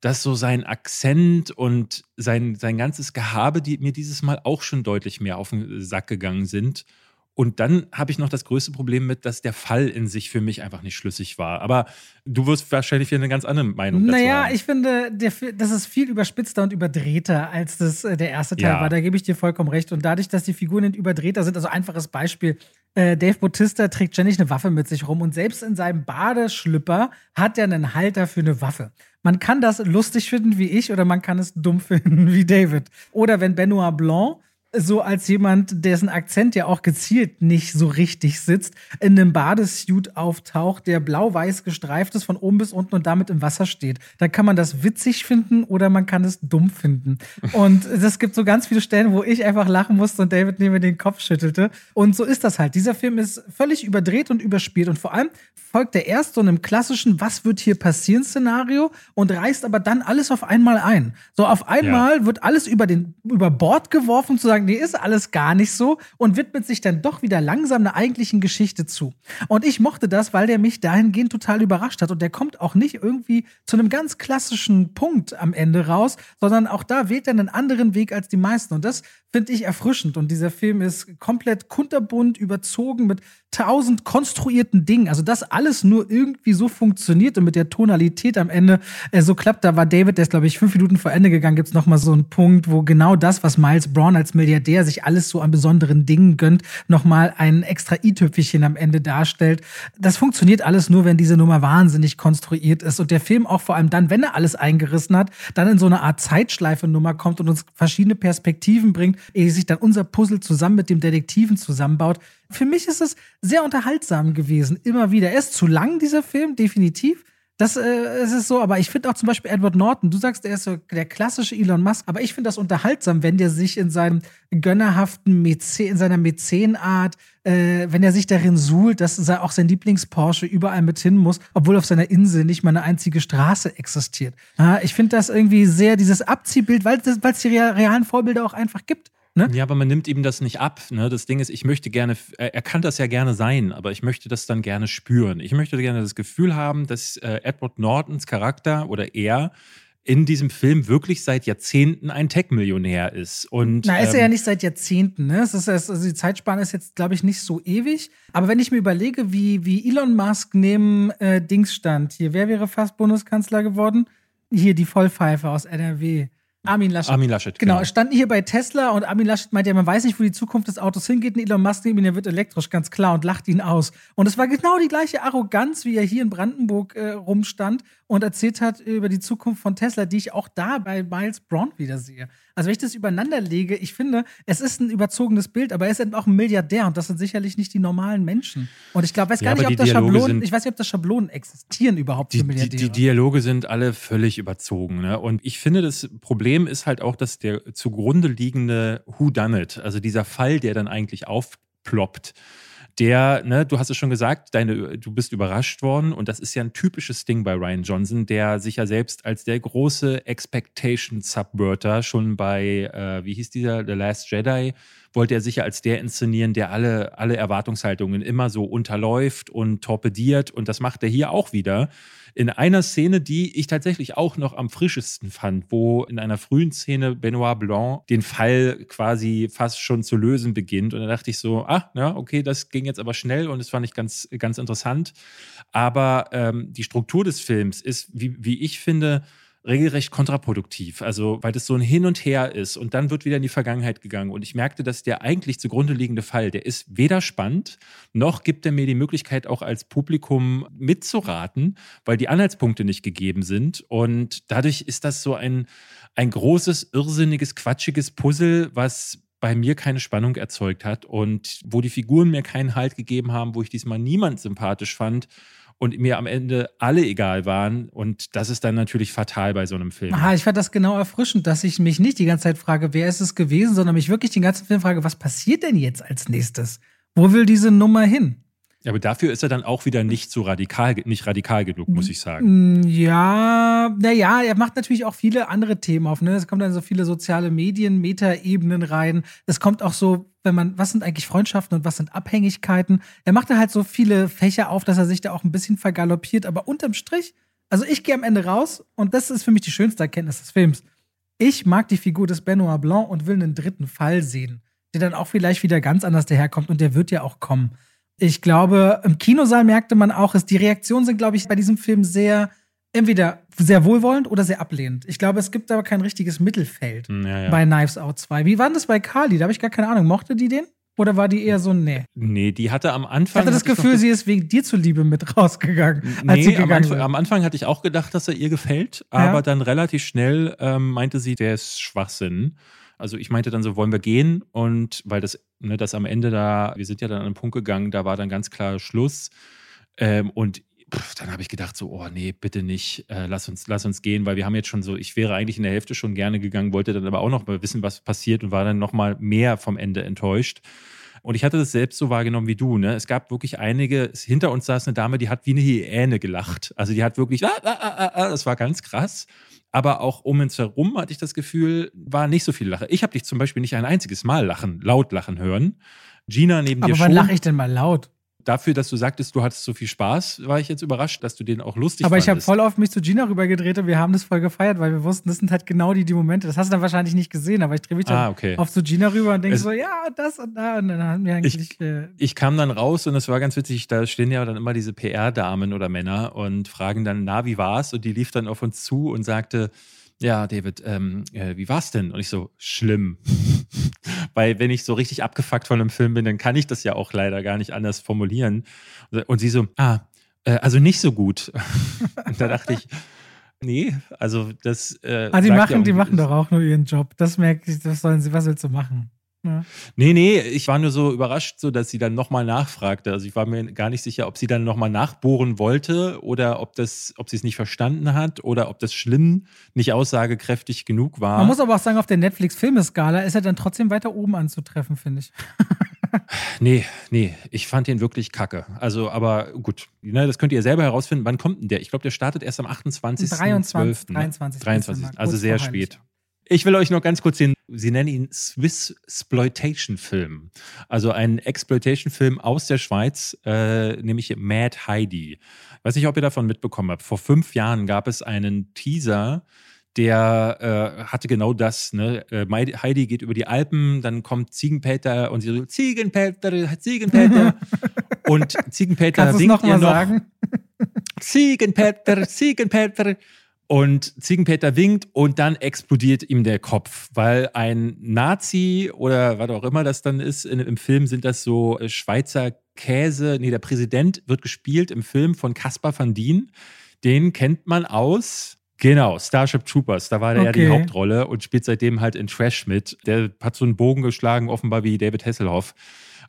dass so sein Akzent und sein, sein ganzes Gehabe, die mir dieses Mal auch schon deutlich mehr auf den Sack gegangen sind. Und dann habe ich noch das größte Problem mit, dass der Fall in sich für mich einfach nicht schlüssig war. Aber du wirst wahrscheinlich wieder eine ganz andere Meinung dazu Naja, haben. ich finde, der, das ist viel überspitzter und überdrehter, als das äh, der erste Teil ja. war. Da gebe ich dir vollkommen recht. Und dadurch, dass die Figuren nicht überdrehter sind, also einfaches Beispiel, äh, Dave Bautista trägt ständig eine Waffe mit sich rum und selbst in seinem Badeschlüpper hat er einen Halter für eine Waffe. Man kann das lustig finden wie ich oder man kann es dumm finden wie David. Oder wenn Benoit Blanc so als jemand, dessen Akzent ja auch gezielt nicht so richtig sitzt, in einem Badesuit auftaucht, der blau-weiß gestreift ist von oben bis unten und damit im Wasser steht. Da kann man das witzig finden oder man kann es dumm finden. Und es gibt so ganz viele Stellen, wo ich einfach lachen musste und David neben mir den Kopf schüttelte. Und so ist das halt. Dieser Film ist völlig überdreht und überspielt und vor allem folgt er erst so einem klassischen Was wird hier passieren Szenario und reißt aber dann alles auf einmal ein. So auf einmal ja. wird alles über den über Bord geworfen zu sagen, nee, ist alles gar nicht so und widmet sich dann doch wieder langsam einer eigentlichen Geschichte zu. Und ich mochte das, weil der mich dahingehend total überrascht hat. Und der kommt auch nicht irgendwie zu einem ganz klassischen Punkt am Ende raus, sondern auch da wählt er einen anderen Weg als die meisten. Und das finde ich erfrischend. Und dieser Film ist komplett kunterbunt überzogen mit tausend konstruierten Dingen. Also das alles nur irgendwie so funktioniert und mit der Tonalität am Ende äh, so klappt. Da war David, der ist glaube ich fünf Minuten vor Ende gegangen, gibt es nochmal so einen Punkt, wo genau das, was Miles Braun als Milliardär sich alles so an besonderen Dingen gönnt, nochmal ein extra i-Tüpfelchen am Ende darstellt. Das funktioniert alles nur, wenn diese Nummer wahnsinnig konstruiert ist und der Film auch vor allem dann, wenn er alles eingerissen hat, dann in so eine Art Zeitschleife-Nummer kommt und uns verschiedene Perspektiven bringt, ehe sich dann unser Puzzle zusammen mit dem Detektiven zusammenbaut. Für mich ist es sehr unterhaltsam gewesen, immer wieder. Er ist zu lang, dieser Film, definitiv. Das äh, ist so, aber ich finde auch zum Beispiel Edward Norton, du sagst, er ist so der klassische Elon Musk, aber ich finde das unterhaltsam, wenn der sich in seinem gönnerhaften Mäzen, in seiner Mäzenart, äh, wenn er sich darin suhlt, dass auch sein Lieblings-Porsche überall mit hin muss, obwohl auf seiner Insel nicht mal eine einzige Straße existiert. Ja, ich finde das irgendwie sehr, dieses Abziehbild, weil es die realen Vorbilder auch einfach gibt. Ne? Ja, aber man nimmt ihm das nicht ab. Ne? Das Ding ist, ich möchte gerne, er kann das ja gerne sein, aber ich möchte das dann gerne spüren. Ich möchte gerne das Gefühl haben, dass äh, Edward Nortons Charakter oder er in diesem Film wirklich seit Jahrzehnten ein Tech-Millionär ist. Und, Na, ist ähm, er ja nicht seit Jahrzehnten, ne? Es ist, also die Zeitspanne ist jetzt, glaube ich, nicht so ewig. Aber wenn ich mir überlege, wie, wie Elon Musk neben äh, Dings stand, hier, wer wäre fast Bundeskanzler geworden? Hier, die Vollpfeife aus NRW. Armin Laschet. Armin Laschet, genau. genau. Standen hier bei Tesla und Armin Laschet meinte ja, man weiß nicht, wo die Zukunft des Autos hingeht. Und Elon Musk neben ihn, der wird elektrisch, ganz klar, und lacht ihn aus. Und es war genau die gleiche Arroganz, wie er hier in Brandenburg äh, rumstand und erzählt hat über die Zukunft von Tesla, die ich auch da bei Miles Brown wieder sehe. Also wenn ich das übereinander lege, ich finde, es ist ein überzogenes Bild, aber er ist eben auch ein Milliardär und das sind sicherlich nicht die normalen Menschen. Und ich glaube, weiß ja, gar nicht, ob das Schablonen, ich weiß nicht, ob das Schablonen existieren überhaupt die, für Milliardäre. Die, die Dialoge sind alle völlig überzogen. Ne? Und ich finde, das Problem ist halt auch, dass der zugrunde liegende Who Done It, also dieser Fall, der dann eigentlich aufploppt, der, ne, du hast es schon gesagt, deine, du bist überrascht worden und das ist ja ein typisches Ding bei Ryan Johnson, der sich ja selbst als der große Expectation Subverter schon bei, äh, wie hieß dieser, The Last Jedi, wollte er sich ja als der inszenieren, der alle, alle Erwartungshaltungen immer so unterläuft und torpediert und das macht er hier auch wieder in einer Szene, die ich tatsächlich auch noch am frischesten fand, wo in einer frühen Szene Benoit Blanc den Fall quasi fast schon zu lösen beginnt. Und da dachte ich so, ah, ja, okay, das ging jetzt aber schnell und das fand ich ganz, ganz interessant. Aber ähm, die Struktur des Films ist, wie, wie ich finde, regelrecht kontraproduktiv. Also, weil das so ein Hin und Her ist und dann wird wieder in die Vergangenheit gegangen. Und ich merkte, dass der eigentlich zugrunde liegende Fall, der ist weder spannend, noch gibt er mir die Möglichkeit, auch als Publikum mitzuraten, weil die Anhaltspunkte nicht gegeben sind. Und dadurch ist das so ein, ein großes, irrsinniges, quatschiges Puzzle, was bei mir keine Spannung erzeugt hat und wo die Figuren mir keinen Halt gegeben haben, wo ich diesmal niemand sympathisch fand und mir am Ende alle egal waren. Und das ist dann natürlich fatal bei so einem Film. Aha, ich fand das genau erfrischend, dass ich mich nicht die ganze Zeit frage, wer ist es gewesen, sondern mich wirklich den ganzen Film frage, was passiert denn jetzt als nächstes? Wo will diese Nummer hin? Aber dafür ist er dann auch wieder nicht so radikal, nicht radikal genug, muss ich sagen. Mm, ja, naja, er macht natürlich auch viele andere Themen auf. Ne? Es kommen dann so viele soziale Medien, Metaebenen rein. Es kommt auch so, wenn man, was sind eigentlich Freundschaften und was sind Abhängigkeiten? Er macht da halt so viele Fächer auf, dass er sich da auch ein bisschen vergaloppiert. Aber unterm Strich, also ich gehe am Ende raus und das ist für mich die schönste Erkenntnis des Films. Ich mag die Figur des Benoit Blanc und will einen dritten Fall sehen, der dann auch vielleicht wieder ganz anders daherkommt und der wird ja auch kommen. Ich glaube, im Kinosaal merkte man auch, dass die Reaktionen sind, glaube ich, bei diesem Film sehr, entweder sehr wohlwollend oder sehr ablehnend. Ich glaube, es gibt aber kein richtiges Mittelfeld hm, ja, ja. bei Knives Out 2. Wie war denn das bei Kali? Da habe ich gar keine Ahnung. Mochte die den? Oder war die eher so, nee? Nee, die hatte am Anfang. Ich hatte das Gefühl, sie ist wegen dir zuliebe mit rausgegangen. Als nee, am Anfang, am, Anfang, hatte ich auch gedacht, dass er ihr gefällt, aber ja. dann relativ schnell ähm, meinte sie, der ist Schwachsinn. Also ich meinte dann so, wollen wir gehen? Und weil das, ne, das am Ende da, wir sind ja dann an den Punkt gegangen, da war dann ganz klar Schluss. Ähm, und dann habe ich gedacht so, oh nee, bitte nicht, äh, lass uns, lass uns gehen, weil wir haben jetzt schon so, ich wäre eigentlich in der Hälfte schon gerne gegangen, wollte dann aber auch noch mal wissen, was passiert und war dann noch mal mehr vom Ende enttäuscht. Und ich hatte das selbst so wahrgenommen wie du. Ne? Es gab wirklich einige, hinter uns saß eine Dame, die hat wie eine Hyäne gelacht. Also die hat wirklich, ah, ah, ah, ah, das war ganz krass. Aber auch um uns herum hatte ich das Gefühl, war nicht so viel Lache. Ich habe dich zum Beispiel nicht ein einziges Mal lachen, laut lachen hören. Gina neben Aber dir wann schon. lache ich denn mal laut? Dafür, dass du sagtest, du hattest so viel Spaß, war ich jetzt überrascht, dass du den auch lustig Aber ich habe voll auf mich zu Gina rübergedreht und wir haben das voll gefeiert, weil wir wussten, das sind halt genau die, die Momente. Das hast du dann wahrscheinlich nicht gesehen, aber ich drehe mich dann Ah, okay. auf zu Gina rüber und denke so, ja, das und da. Und dann haben wir eigentlich. äh, ich kam dann raus und es war ganz witzig, da stehen ja dann immer diese PR-Damen oder Männer und fragen dann, na, wie war's? Und die lief dann auf uns zu und sagte, ja, David, ähm, äh, wie war's denn? Und ich so, schlimm. Weil wenn ich so richtig abgefuckt von einem Film bin, dann kann ich das ja auch leider gar nicht anders formulieren. Und sie so, ah, äh, also nicht so gut. und da dachte ich, nee, also das. Äh, ah, die machen, ja die machen doch auch nur ihren Job. Das merke ich, das sollen sie, was willst du machen? Ja. Nee, nee, ich war nur so überrascht, so dass sie dann nochmal nachfragte. Also ich war mir gar nicht sicher, ob sie dann nochmal nachbohren wollte oder ob das, ob sie es nicht verstanden hat oder ob das schlimm nicht aussagekräftig genug war. Man muss aber auch sagen, auf der Netflix-Filmeskala ist er dann trotzdem weiter oben anzutreffen, finde ich. nee, nee, ich fand den wirklich kacke. Also, aber gut, ne, das könnt ihr selber herausfinden. Wann kommt denn der? Ich glaube, der startet erst am 28. 23, 12., 23. 23. Dezember, Also kurz sehr spät. Ich will euch noch ganz kurz den, Sie nennen ihn Swiss Exploitation Film. Also ein Exploitation-Film aus der Schweiz, äh, nämlich Mad Heidi. Weiß nicht, ob ihr davon mitbekommen habt. Vor fünf Jahren gab es einen Teaser, der äh, hatte genau das. Ne? Äh, Heidi geht über die Alpen, dann kommt Ziegenpeter und sie so, Ziegenpeter, Ziegenpeter. und Ziegenpeter winkt ihr noch, sagen? Ziegenpeter, Ziegenpeter. Und Ziegenpeter winkt und dann explodiert ihm der Kopf, weil ein Nazi oder was auch immer das dann ist, in, im Film sind das so äh, Schweizer Käse. Nee, der Präsident wird gespielt im Film von Caspar van Dien. Den kennt man aus. Genau, Starship Troopers, da war der ja die Okay. Hauptrolle und spielt seitdem halt in Trash mit. Der hat so einen Bogen geschlagen, offenbar wie David Hasselhoff.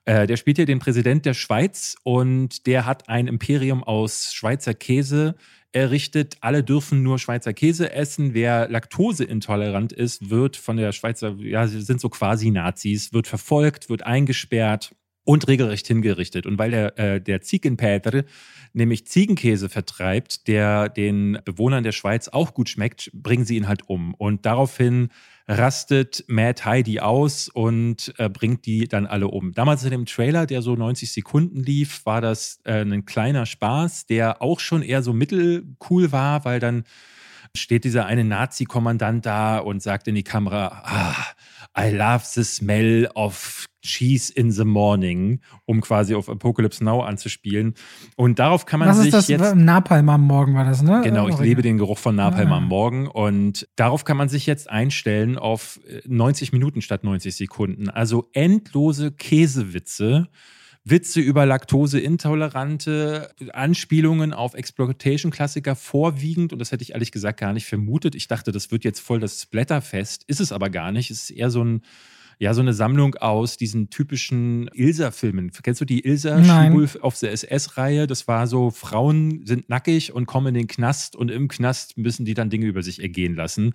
Äh, der spielt hier den Präsident der Schweiz und der hat ein Imperium aus Schweizer Käse errichtet. Alle dürfen nur Schweizer Käse essen. Wer laktoseintolerant ist, wird von der Schweizer, ja, sind so quasi Nazis, wird verfolgt, wird eingesperrt und regelrecht hingerichtet. Und weil der, äh, der Ziegenpäter nämlich Ziegenkäse vertreibt, der den Bewohnern der Schweiz auch gut schmeckt, bringen sie ihn halt um. Und daraufhin rastet Mad Heidi aus und äh, bringt die dann alle um. Damals in dem Trailer, der so 90 Sekunden lief, war das äh, ein kleiner Spaß, der auch schon eher so mittelcool war, weil dann steht dieser eine Nazi-Kommandant da und sagt in die Kamera, ah, I love the smell of cheese in the morning, um quasi auf Apocalypse Now anzuspielen. Und darauf kann man Was sich ist das? jetzt Napalm am Morgen war das, ne? Genau, ich Äh, lebe den Geruch von Napalm Ah. am Morgen und darauf kann man sich jetzt einstellen auf äh, 90 Minuten statt 90 Sekunden. Also endlose Käsewitze, Witze über Laktoseintolerante, Anspielungen auf Exploitation-Klassiker vorwiegend und das hätte ich ehrlich gesagt gar nicht vermutet. Ich dachte, das wird jetzt voll das Splatterfest, ist es aber gar nicht. Es ist eher so ein ja, so eine Sammlung aus diesen typischen Ilsa-Filmen. Kennst du die Ilsa Nein. Schulf auf der SS-Reihe? Das war so, Frauen sind nackig und kommen in den Knast und im Knast müssen die dann Dinge über sich ergehen lassen.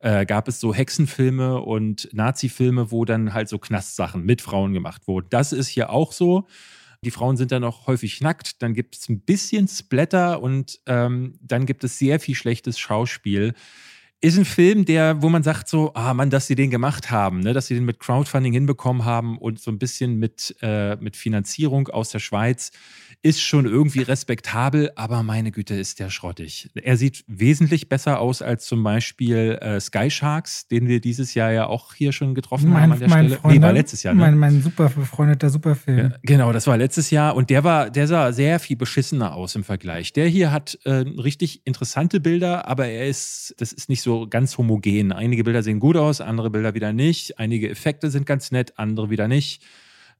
Äh, gab es so Hexenfilme und Nazi-Filme, wo dann halt so Knastsachen mit Frauen gemacht wurden. Das ist hier auch so. Die Frauen sind dann auch häufig nackt. Dann gibt es ein bisschen Splatter und ähm, dann gibt es sehr viel schlechtes Schauspiel. Ist ein Film, der, wo man sagt so, ah Mann, dass sie den gemacht haben, ne? dass sie den mit Crowdfunding hinbekommen haben und so ein bisschen mit, äh, mit Finanzierung aus der Schweiz, ist schon irgendwie respektabel, aber meine Güte, ist der schrottig. Er sieht wesentlich besser aus als zum Beispiel äh, Sky Sharks, den wir dieses Jahr ja auch hier schon getroffen haben Mein, an der mein Stelle. Freund, nee, war letztes Jahr, ne? mein, mein super befreundeter Superfilm. Ja, genau, das war letztes Jahr und der war, der sah sehr viel beschissener aus im Vergleich. Der hier hat äh, richtig interessante Bilder, aber er ist, das ist nicht so ganz homogen. Einige Bilder sehen gut aus, andere Bilder wieder nicht. Einige Effekte sind ganz nett, andere wieder nicht.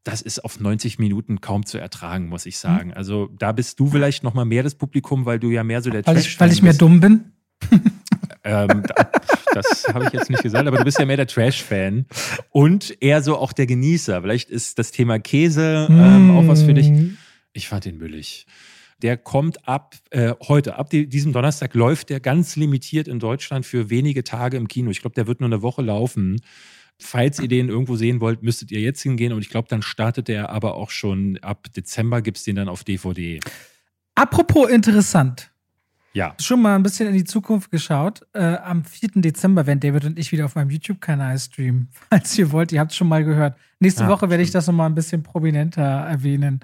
Das ist auf 90 Minuten kaum zu ertragen, muss ich sagen. Also da bist du vielleicht noch mal mehr das Publikum, weil du ja mehr so der Weil, Trash ich, weil ich mehr bist. dumm bin. Ähm, das habe ich jetzt nicht gesagt, aber du bist ja mehr der Trash-Fan und eher so auch der Genießer. Vielleicht ist das Thema Käse ähm, auch was für dich. Mm. Ich fand den müllig. Der kommt ab äh, heute, ab die, diesem Donnerstag läuft der ganz limitiert in Deutschland für wenige Tage im Kino. Ich glaube, der wird nur eine Woche laufen. Falls ihr den irgendwo sehen wollt, müsstet ihr jetzt hingehen. Und ich glaube, dann startet der aber auch schon ab Dezember, gibt es den dann auf DVD. Apropos interessant. Ja. Schon mal ein bisschen in die Zukunft geschaut. Äh, am 4. Dezember werden David und ich wieder auf meinem YouTube-Kanal streamen. Falls ihr wollt, ihr habt es schon mal gehört. Nächste ja, Woche werde ich das nochmal ein bisschen prominenter erwähnen.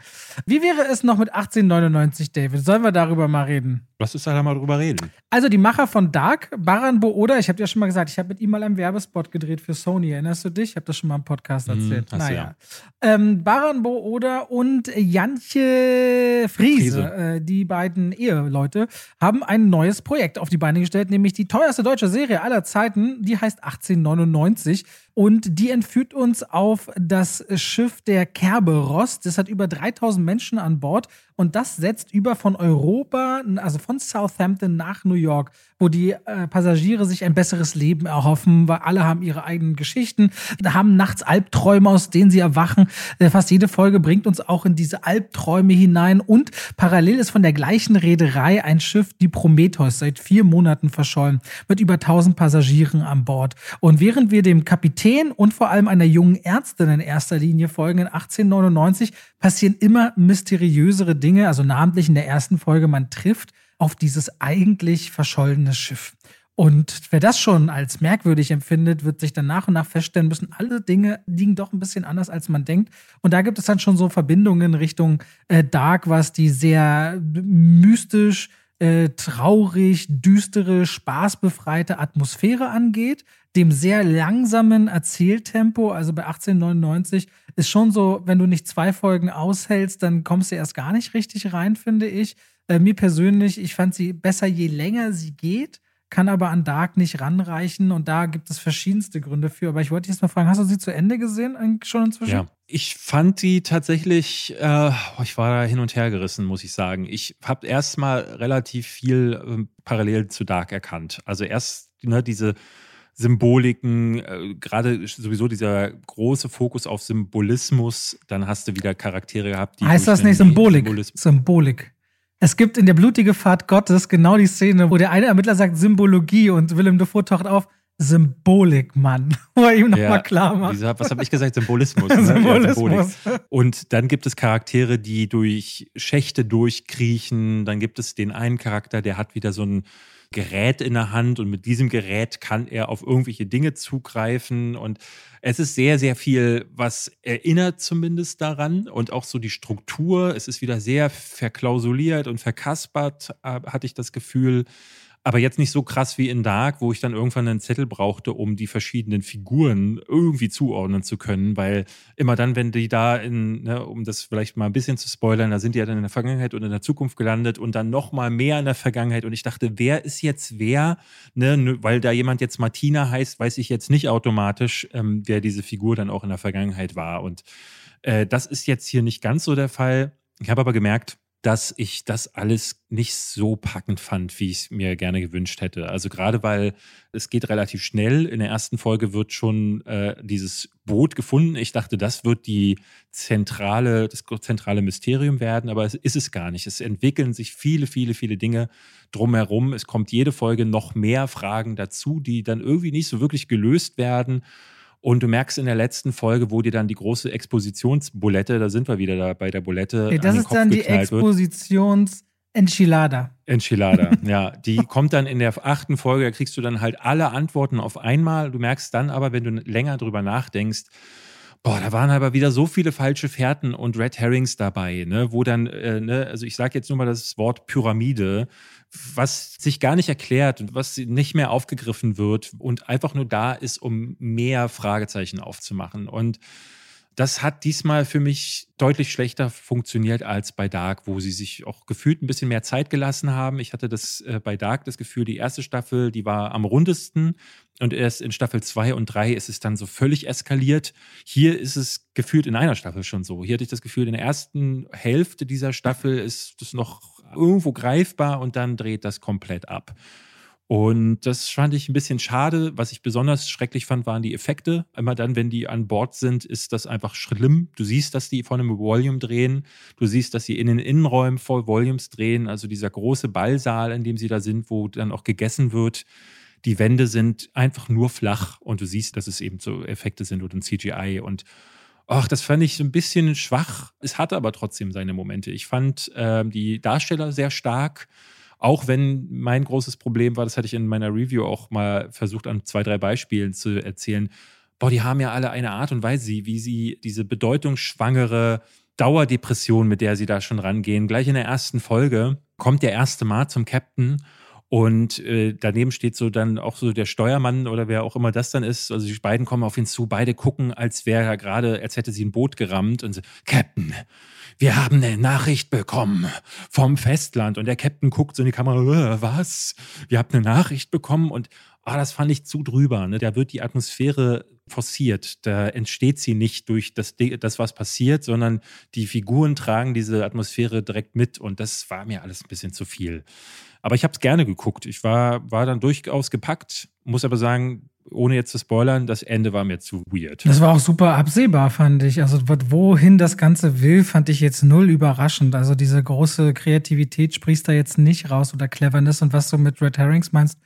Wie wäre es noch mit 1899, David? Sollen wir darüber mal reden? Lass uns da mal drüber reden. Also die Macher von Dark, Baran Oda, ich habe dir ja schon mal gesagt, ich habe mit ihm mal einen Werbespot gedreht für Sony. Erinnerst du dich? Ich habe das schon mal im Podcast hm, erzählt. Hm, naja. Ja. Ähm, Baran Oda und Jantje Friese, Friese. Äh, die beiden Eheleute, haben ein neues Projekt auf die Beine gestellt, nämlich die teuerste deutsche Serie aller Zeiten. Die heißt 1899 und die entführt uns auf das Schiff der Kerberos. Das hat über 3000 Menschen an Bord und das setzt über von Europa, also von Southampton nach New York, wo die äh, Passagiere sich ein besseres Leben erhoffen, weil alle haben ihre eigenen Geschichten, haben nachts Albträume, aus denen sie erwachen. Äh, fast jede Folge bringt uns auch in diese Albträume hinein und parallel ist von der gleichen Reederei ein Schiff, die Prometheus, seit vier Monaten verschollen, mit über 1000 Passagieren an Bord. Und während wir dem Kapitän und vor allem einer jungen Ärztin in erster Linie folgen, in 1899 passieren immer mysteriösere Dinge, also namentlich in der ersten Folge, man trifft auf dieses eigentlich verschollene Schiff. Und wer das schon als merkwürdig empfindet, wird sich dann nach und nach feststellen müssen, alle Dinge liegen doch ein bisschen anders, als man denkt. Und da gibt es dann schon so Verbindungen Richtung äh, Dark, was die sehr mystisch, äh, traurig, düstere, spaßbefreite Atmosphäre angeht, dem sehr langsamen Erzähltempo, also bei 1899 ist schon so, wenn du nicht zwei Folgen aushältst, dann kommst du erst gar nicht richtig rein, finde ich. Äh, mir persönlich, ich fand sie besser, je länger sie geht, kann aber an Dark nicht ranreichen und da gibt es verschiedenste Gründe für. Aber ich wollte dich jetzt mal fragen, hast du sie zu Ende gesehen schon inzwischen? Ja, ich fand sie tatsächlich, äh, ich war da hin und her gerissen, muss ich sagen. Ich habe erst mal relativ viel äh, parallel zu Dark erkannt. Also erst ne, diese Symboliken, äh, gerade sowieso dieser große Fokus auf Symbolismus, dann hast du wieder Charaktere gehabt, die. Heißt das nicht Symbolik? Symbolik. Es gibt in der blutige Fahrt Gottes genau die Szene, wo der eine Ermittler sagt Symbologie und Willem Dafoe taucht auf. Symbolik, Mann. Wo er ihm nochmal ja, klar macht. Wieso, was habe ich gesagt? Symbolismus. Ne? Symbolismus. Ja, und dann gibt es Charaktere, die durch Schächte durchkriechen. Dann gibt es den einen Charakter, der hat wieder so ein Gerät in der Hand und mit diesem Gerät kann er auf irgendwelche Dinge zugreifen und es ist sehr, sehr viel, was erinnert zumindest daran und auch so die Struktur. Es ist wieder sehr verklausuliert und verkaspert, äh, hatte ich das Gefühl. Aber jetzt nicht so krass wie in Dark, wo ich dann irgendwann einen Zettel brauchte, um die verschiedenen Figuren irgendwie zuordnen zu können, weil immer dann, wenn die da in, ne, um das vielleicht mal ein bisschen zu spoilern, da sind die ja dann in der Vergangenheit und in der Zukunft gelandet und dann noch mal mehr in der Vergangenheit und ich dachte, wer ist jetzt wer? Ne, weil da jemand jetzt Martina heißt, weiß ich jetzt nicht automatisch, ähm, wer diese Figur dann auch in der Vergangenheit war und äh, das ist jetzt hier nicht ganz so der Fall. Ich habe aber gemerkt, dass ich das alles nicht so packend fand, wie ich es mir gerne gewünscht hätte. Also gerade weil es geht relativ schnell. In der ersten Folge wird schon äh, dieses Boot gefunden. Ich dachte, das wird die zentrale, das zentrale Mysterium werden, aber es ist es gar nicht. Es entwickeln sich viele, viele, viele Dinge drumherum. Es kommt jede Folge noch mehr Fragen dazu, die dann irgendwie nicht so wirklich gelöst werden. Und du merkst in der letzten Folge, wo dir dann die große Expositionsbulette, da sind wir wieder da bei der Bulette. Ja, das ist Kopf dann die Expositions- Enchilada. Enchilada, ja. Die kommt dann in der achten Folge, da kriegst du dann halt alle Antworten auf einmal. Du merkst dann aber, wenn du länger drüber nachdenkst, boah, da waren aber wieder so viele falsche Fährten und Red Herrings dabei, ne, wo dann, äh, ne, also ich sage jetzt nur mal das Wort Pyramide, was sich gar nicht erklärt und was nicht mehr aufgegriffen wird und einfach nur da ist, um mehr Fragezeichen aufzumachen. Und das hat diesmal für mich deutlich schlechter funktioniert als bei Dark, wo sie sich auch gefühlt ein bisschen mehr Zeit gelassen haben. Ich hatte das äh, bei Dark das Gefühl, die erste Staffel, die war am rundesten und erst in Staffel 2 und 3 ist es dann so völlig eskaliert. Hier ist es gefühlt in einer Staffel schon so. Hier hatte ich das Gefühl, in der ersten Hälfte dieser Staffel ist das noch irgendwo greifbar und dann dreht das komplett ab. Und das fand ich ein bisschen schade. Was ich besonders schrecklich fand, waren die Effekte. Immer dann, wenn die an Bord sind, ist das einfach schlimm. Du siehst, dass die von einem Volume drehen. Du siehst, dass sie in den Innenräumen voll Volumes drehen. Also dieser große Ballsaal, in dem sie da sind, wo dann auch gegessen wird. Die Wände sind einfach nur flach und du siehst, dass es eben so Effekte sind oder ein CGI. Und ach, das fand ich so ein bisschen schwach. Es hatte aber trotzdem seine Momente. Ich fand äh, die Darsteller sehr stark. Auch wenn mein großes Problem war, das hatte ich in meiner Review auch mal versucht, an zwei, drei Beispielen zu erzählen. Boah, die haben ja alle eine Art und Weise, wie sie diese bedeutungsschwangere Dauerdepression, mit der sie da schon rangehen. Gleich in der ersten Folge kommt der erste Mal zum Captain und äh, daneben steht so dann auch so der Steuermann oder wer auch immer das dann ist. Also die beiden kommen auf ihn zu, beide gucken, als wäre er gerade, als hätte sie ein Boot gerammt und so, Captain, wir haben eine Nachricht bekommen vom Festland. Und der Captain guckt so in die Kamera, äh, was? Wir haben eine Nachricht bekommen und ah, das fand ich zu drüber. Ne? Da wird die Atmosphäre forciert. Da entsteht sie nicht durch das, das, was passiert, sondern die Figuren tragen diese Atmosphäre direkt mit und das war mir alles ein bisschen zu viel. Aber ich habe es gerne geguckt. Ich war, war dann durchaus gepackt, muss aber sagen, ohne jetzt zu spoilern, das Ende war mir zu weird. Das war auch super absehbar, fand ich. Also wohin das Ganze will, fand ich jetzt null überraschend. Also diese große Kreativität sprichst da jetzt nicht raus oder Cleverness und was du mit Red Herrings meinst.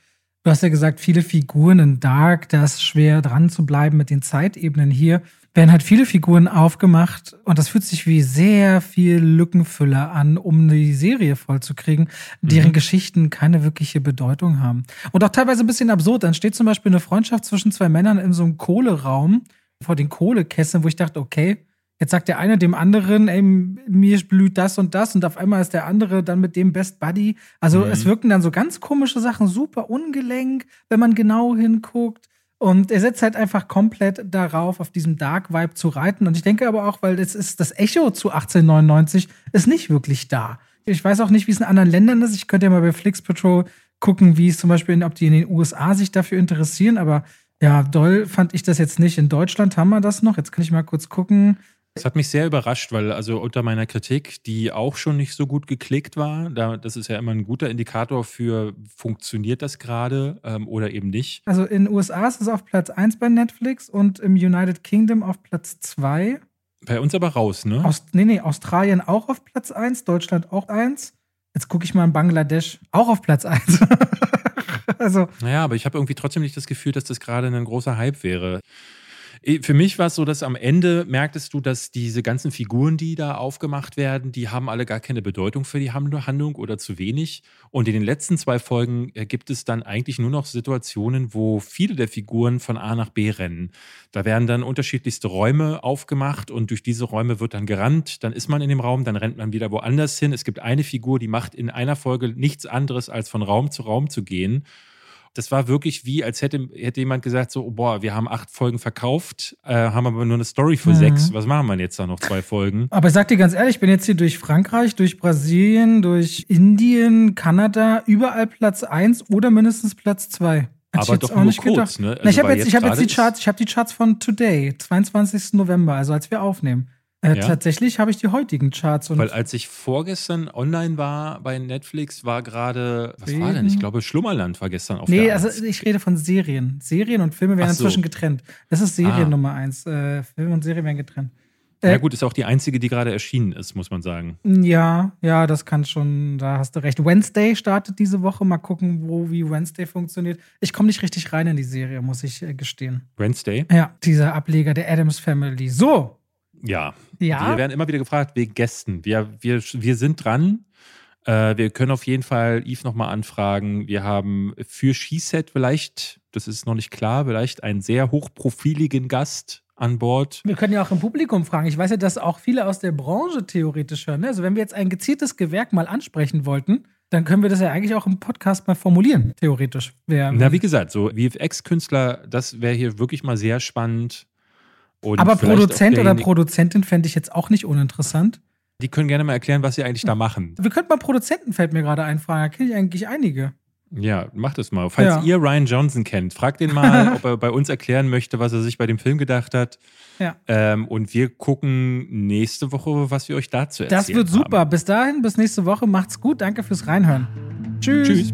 Du hast ja gesagt, viele Figuren in Dark, da ist schwer dran zu bleiben mit den Zeitebenen hier werden halt viele Figuren aufgemacht und das fühlt sich wie sehr viel Lückenfüller an, um die Serie vollzukriegen, deren mhm. Geschichten keine wirkliche Bedeutung haben. Und auch teilweise ein bisschen absurd. Dann steht zum Beispiel eine Freundschaft zwischen zwei Männern in so einem Kohleraum vor den Kohlekesseln, wo ich dachte, okay, jetzt sagt der eine dem anderen, ey, mir blüht das und das und auf einmal ist der andere dann mit dem Best Buddy. Also mhm. es wirken dann so ganz komische Sachen, super ungelenk, wenn man genau hinguckt. Und er setzt halt einfach komplett darauf, auf diesem Dark Vibe zu reiten. Und ich denke aber auch, weil es ist das Echo zu 1899 ist nicht wirklich da. Ich weiß auch nicht, wie es in anderen Ländern ist. Ich könnte ja mal bei Flix Patrol gucken, wie es zum Beispiel, in, ob die in den USA sich dafür interessieren. Aber ja, doll fand ich das jetzt nicht. In Deutschland haben wir das noch. Jetzt kann ich mal kurz gucken. Das hat mich sehr überrascht, weil also unter meiner Kritik, die auch schon nicht so gut geklickt war, da, das ist ja immer ein guter Indikator für, funktioniert das gerade ähm, oder eben nicht. Also in den USA ist es auf Platz 1 bei Netflix und im United Kingdom auf Platz 2. Bei uns aber raus, ne? Aus, nee, nee, Australien auch auf Platz 1, Deutschland auch 1. Jetzt gucke ich mal in Bangladesch auch auf Platz 1. also. Naja, aber ich habe irgendwie trotzdem nicht das Gefühl, dass das gerade ein großer Hype wäre. Für mich war es so, dass am Ende merktest du, dass diese ganzen Figuren, die da aufgemacht werden, die haben alle gar keine Bedeutung für die Handlung oder zu wenig. Und in den letzten zwei Folgen äh, gibt es dann eigentlich nur noch Situationen, wo viele der Figuren von A nach B rennen. Da werden dann unterschiedlichste Räume aufgemacht und durch diese Räume wird dann gerannt. Dann ist man in dem Raum, dann rennt man wieder woanders hin. Es gibt eine Figur, die macht in einer Folge nichts anderes, als von Raum zu Raum zu gehen das war wirklich wie, als hätte, hätte jemand gesagt, so, oh, boah, wir haben acht Folgen verkauft, äh, haben aber nur eine Story für mhm. sechs. Was machen wir jetzt da noch zwei Folgen? Aber ich sag dir ganz ehrlich, ich bin jetzt hier durch Frankreich, durch Brasilien, durch Indien, Kanada, überall Platz eins oder mindestens Platz zwei. aber doch nur kurz, ne? Also Na, ich habe jetzt, jetzt, ich hab jetzt die Charts, ich habe die Charts von Today, 22. November, also als wir aufnehmen. Äh, ja. Tatsächlich habe ich die heutigen Charts. Weil als ich vorgestern online war bei Netflix, war gerade, was Reden. war denn? Ich glaube, Schlummerland war gestern auf nee, der also ich rede von Serien. Serien und Filme werden so. inzwischen getrennt. Das ist Serien ah. Nummer eins. Äh, Filme und Serien werden getrennt. Äh, ja gut, ist auch die einzige, die gerade erschienen ist, muss man sagen. Ja, ja, das kann schon, da hast du recht. Wednesday startet diese Woche. Mal gucken, wo, wie Wednesday funktioniert. Ich komme nicht richtig rein in die Serie, muss ich äh, gestehen. Wednesday? Ja, dieser Ableger der Adams Family. So, ja. ja. Wir werden immer wieder gefragt wegen Gästen. Wir, wir, wir sind dran. Äh, wir können auf jeden Fall Yves nochmal anfragen. Wir haben für Skiset vielleicht, das ist noch nicht klar, vielleicht einen sehr hochprofiligen Gast an Bord. Wir können ja auch im Publikum fragen. Ich weiß ja, dass auch viele aus der Branche theoretisch hören. Ne? Also wenn wir jetzt ein gezieltes Gewerk mal ansprechen wollten, dann können wir das ja eigentlich auch im Podcast mal formulieren, theoretisch. Wer, Na, wie gesagt, so VFX-Künstler, das wäre hier wirklich mal sehr spannend. Und Aber Produzent oder Produzentin fände ich jetzt auch nicht uninteressant. Die können gerne mal erklären, was sie eigentlich da machen. Wir könnten mal Produzenten, fällt mir gerade ein, fragen. Da kenne ich eigentlich einige. Ja, macht es mal. Falls ja. ihr Ryan Johnson kennt, fragt ihn mal, ob er bei uns erklären möchte, was er sich bei dem Film gedacht hat. Ja. Ähm, und wir gucken nächste Woche, was wir euch dazu erzählen. Das wird super. Haben. Bis dahin, bis nächste Woche. Macht's gut. Danke fürs Reinhören. Tschüss. Tschüss.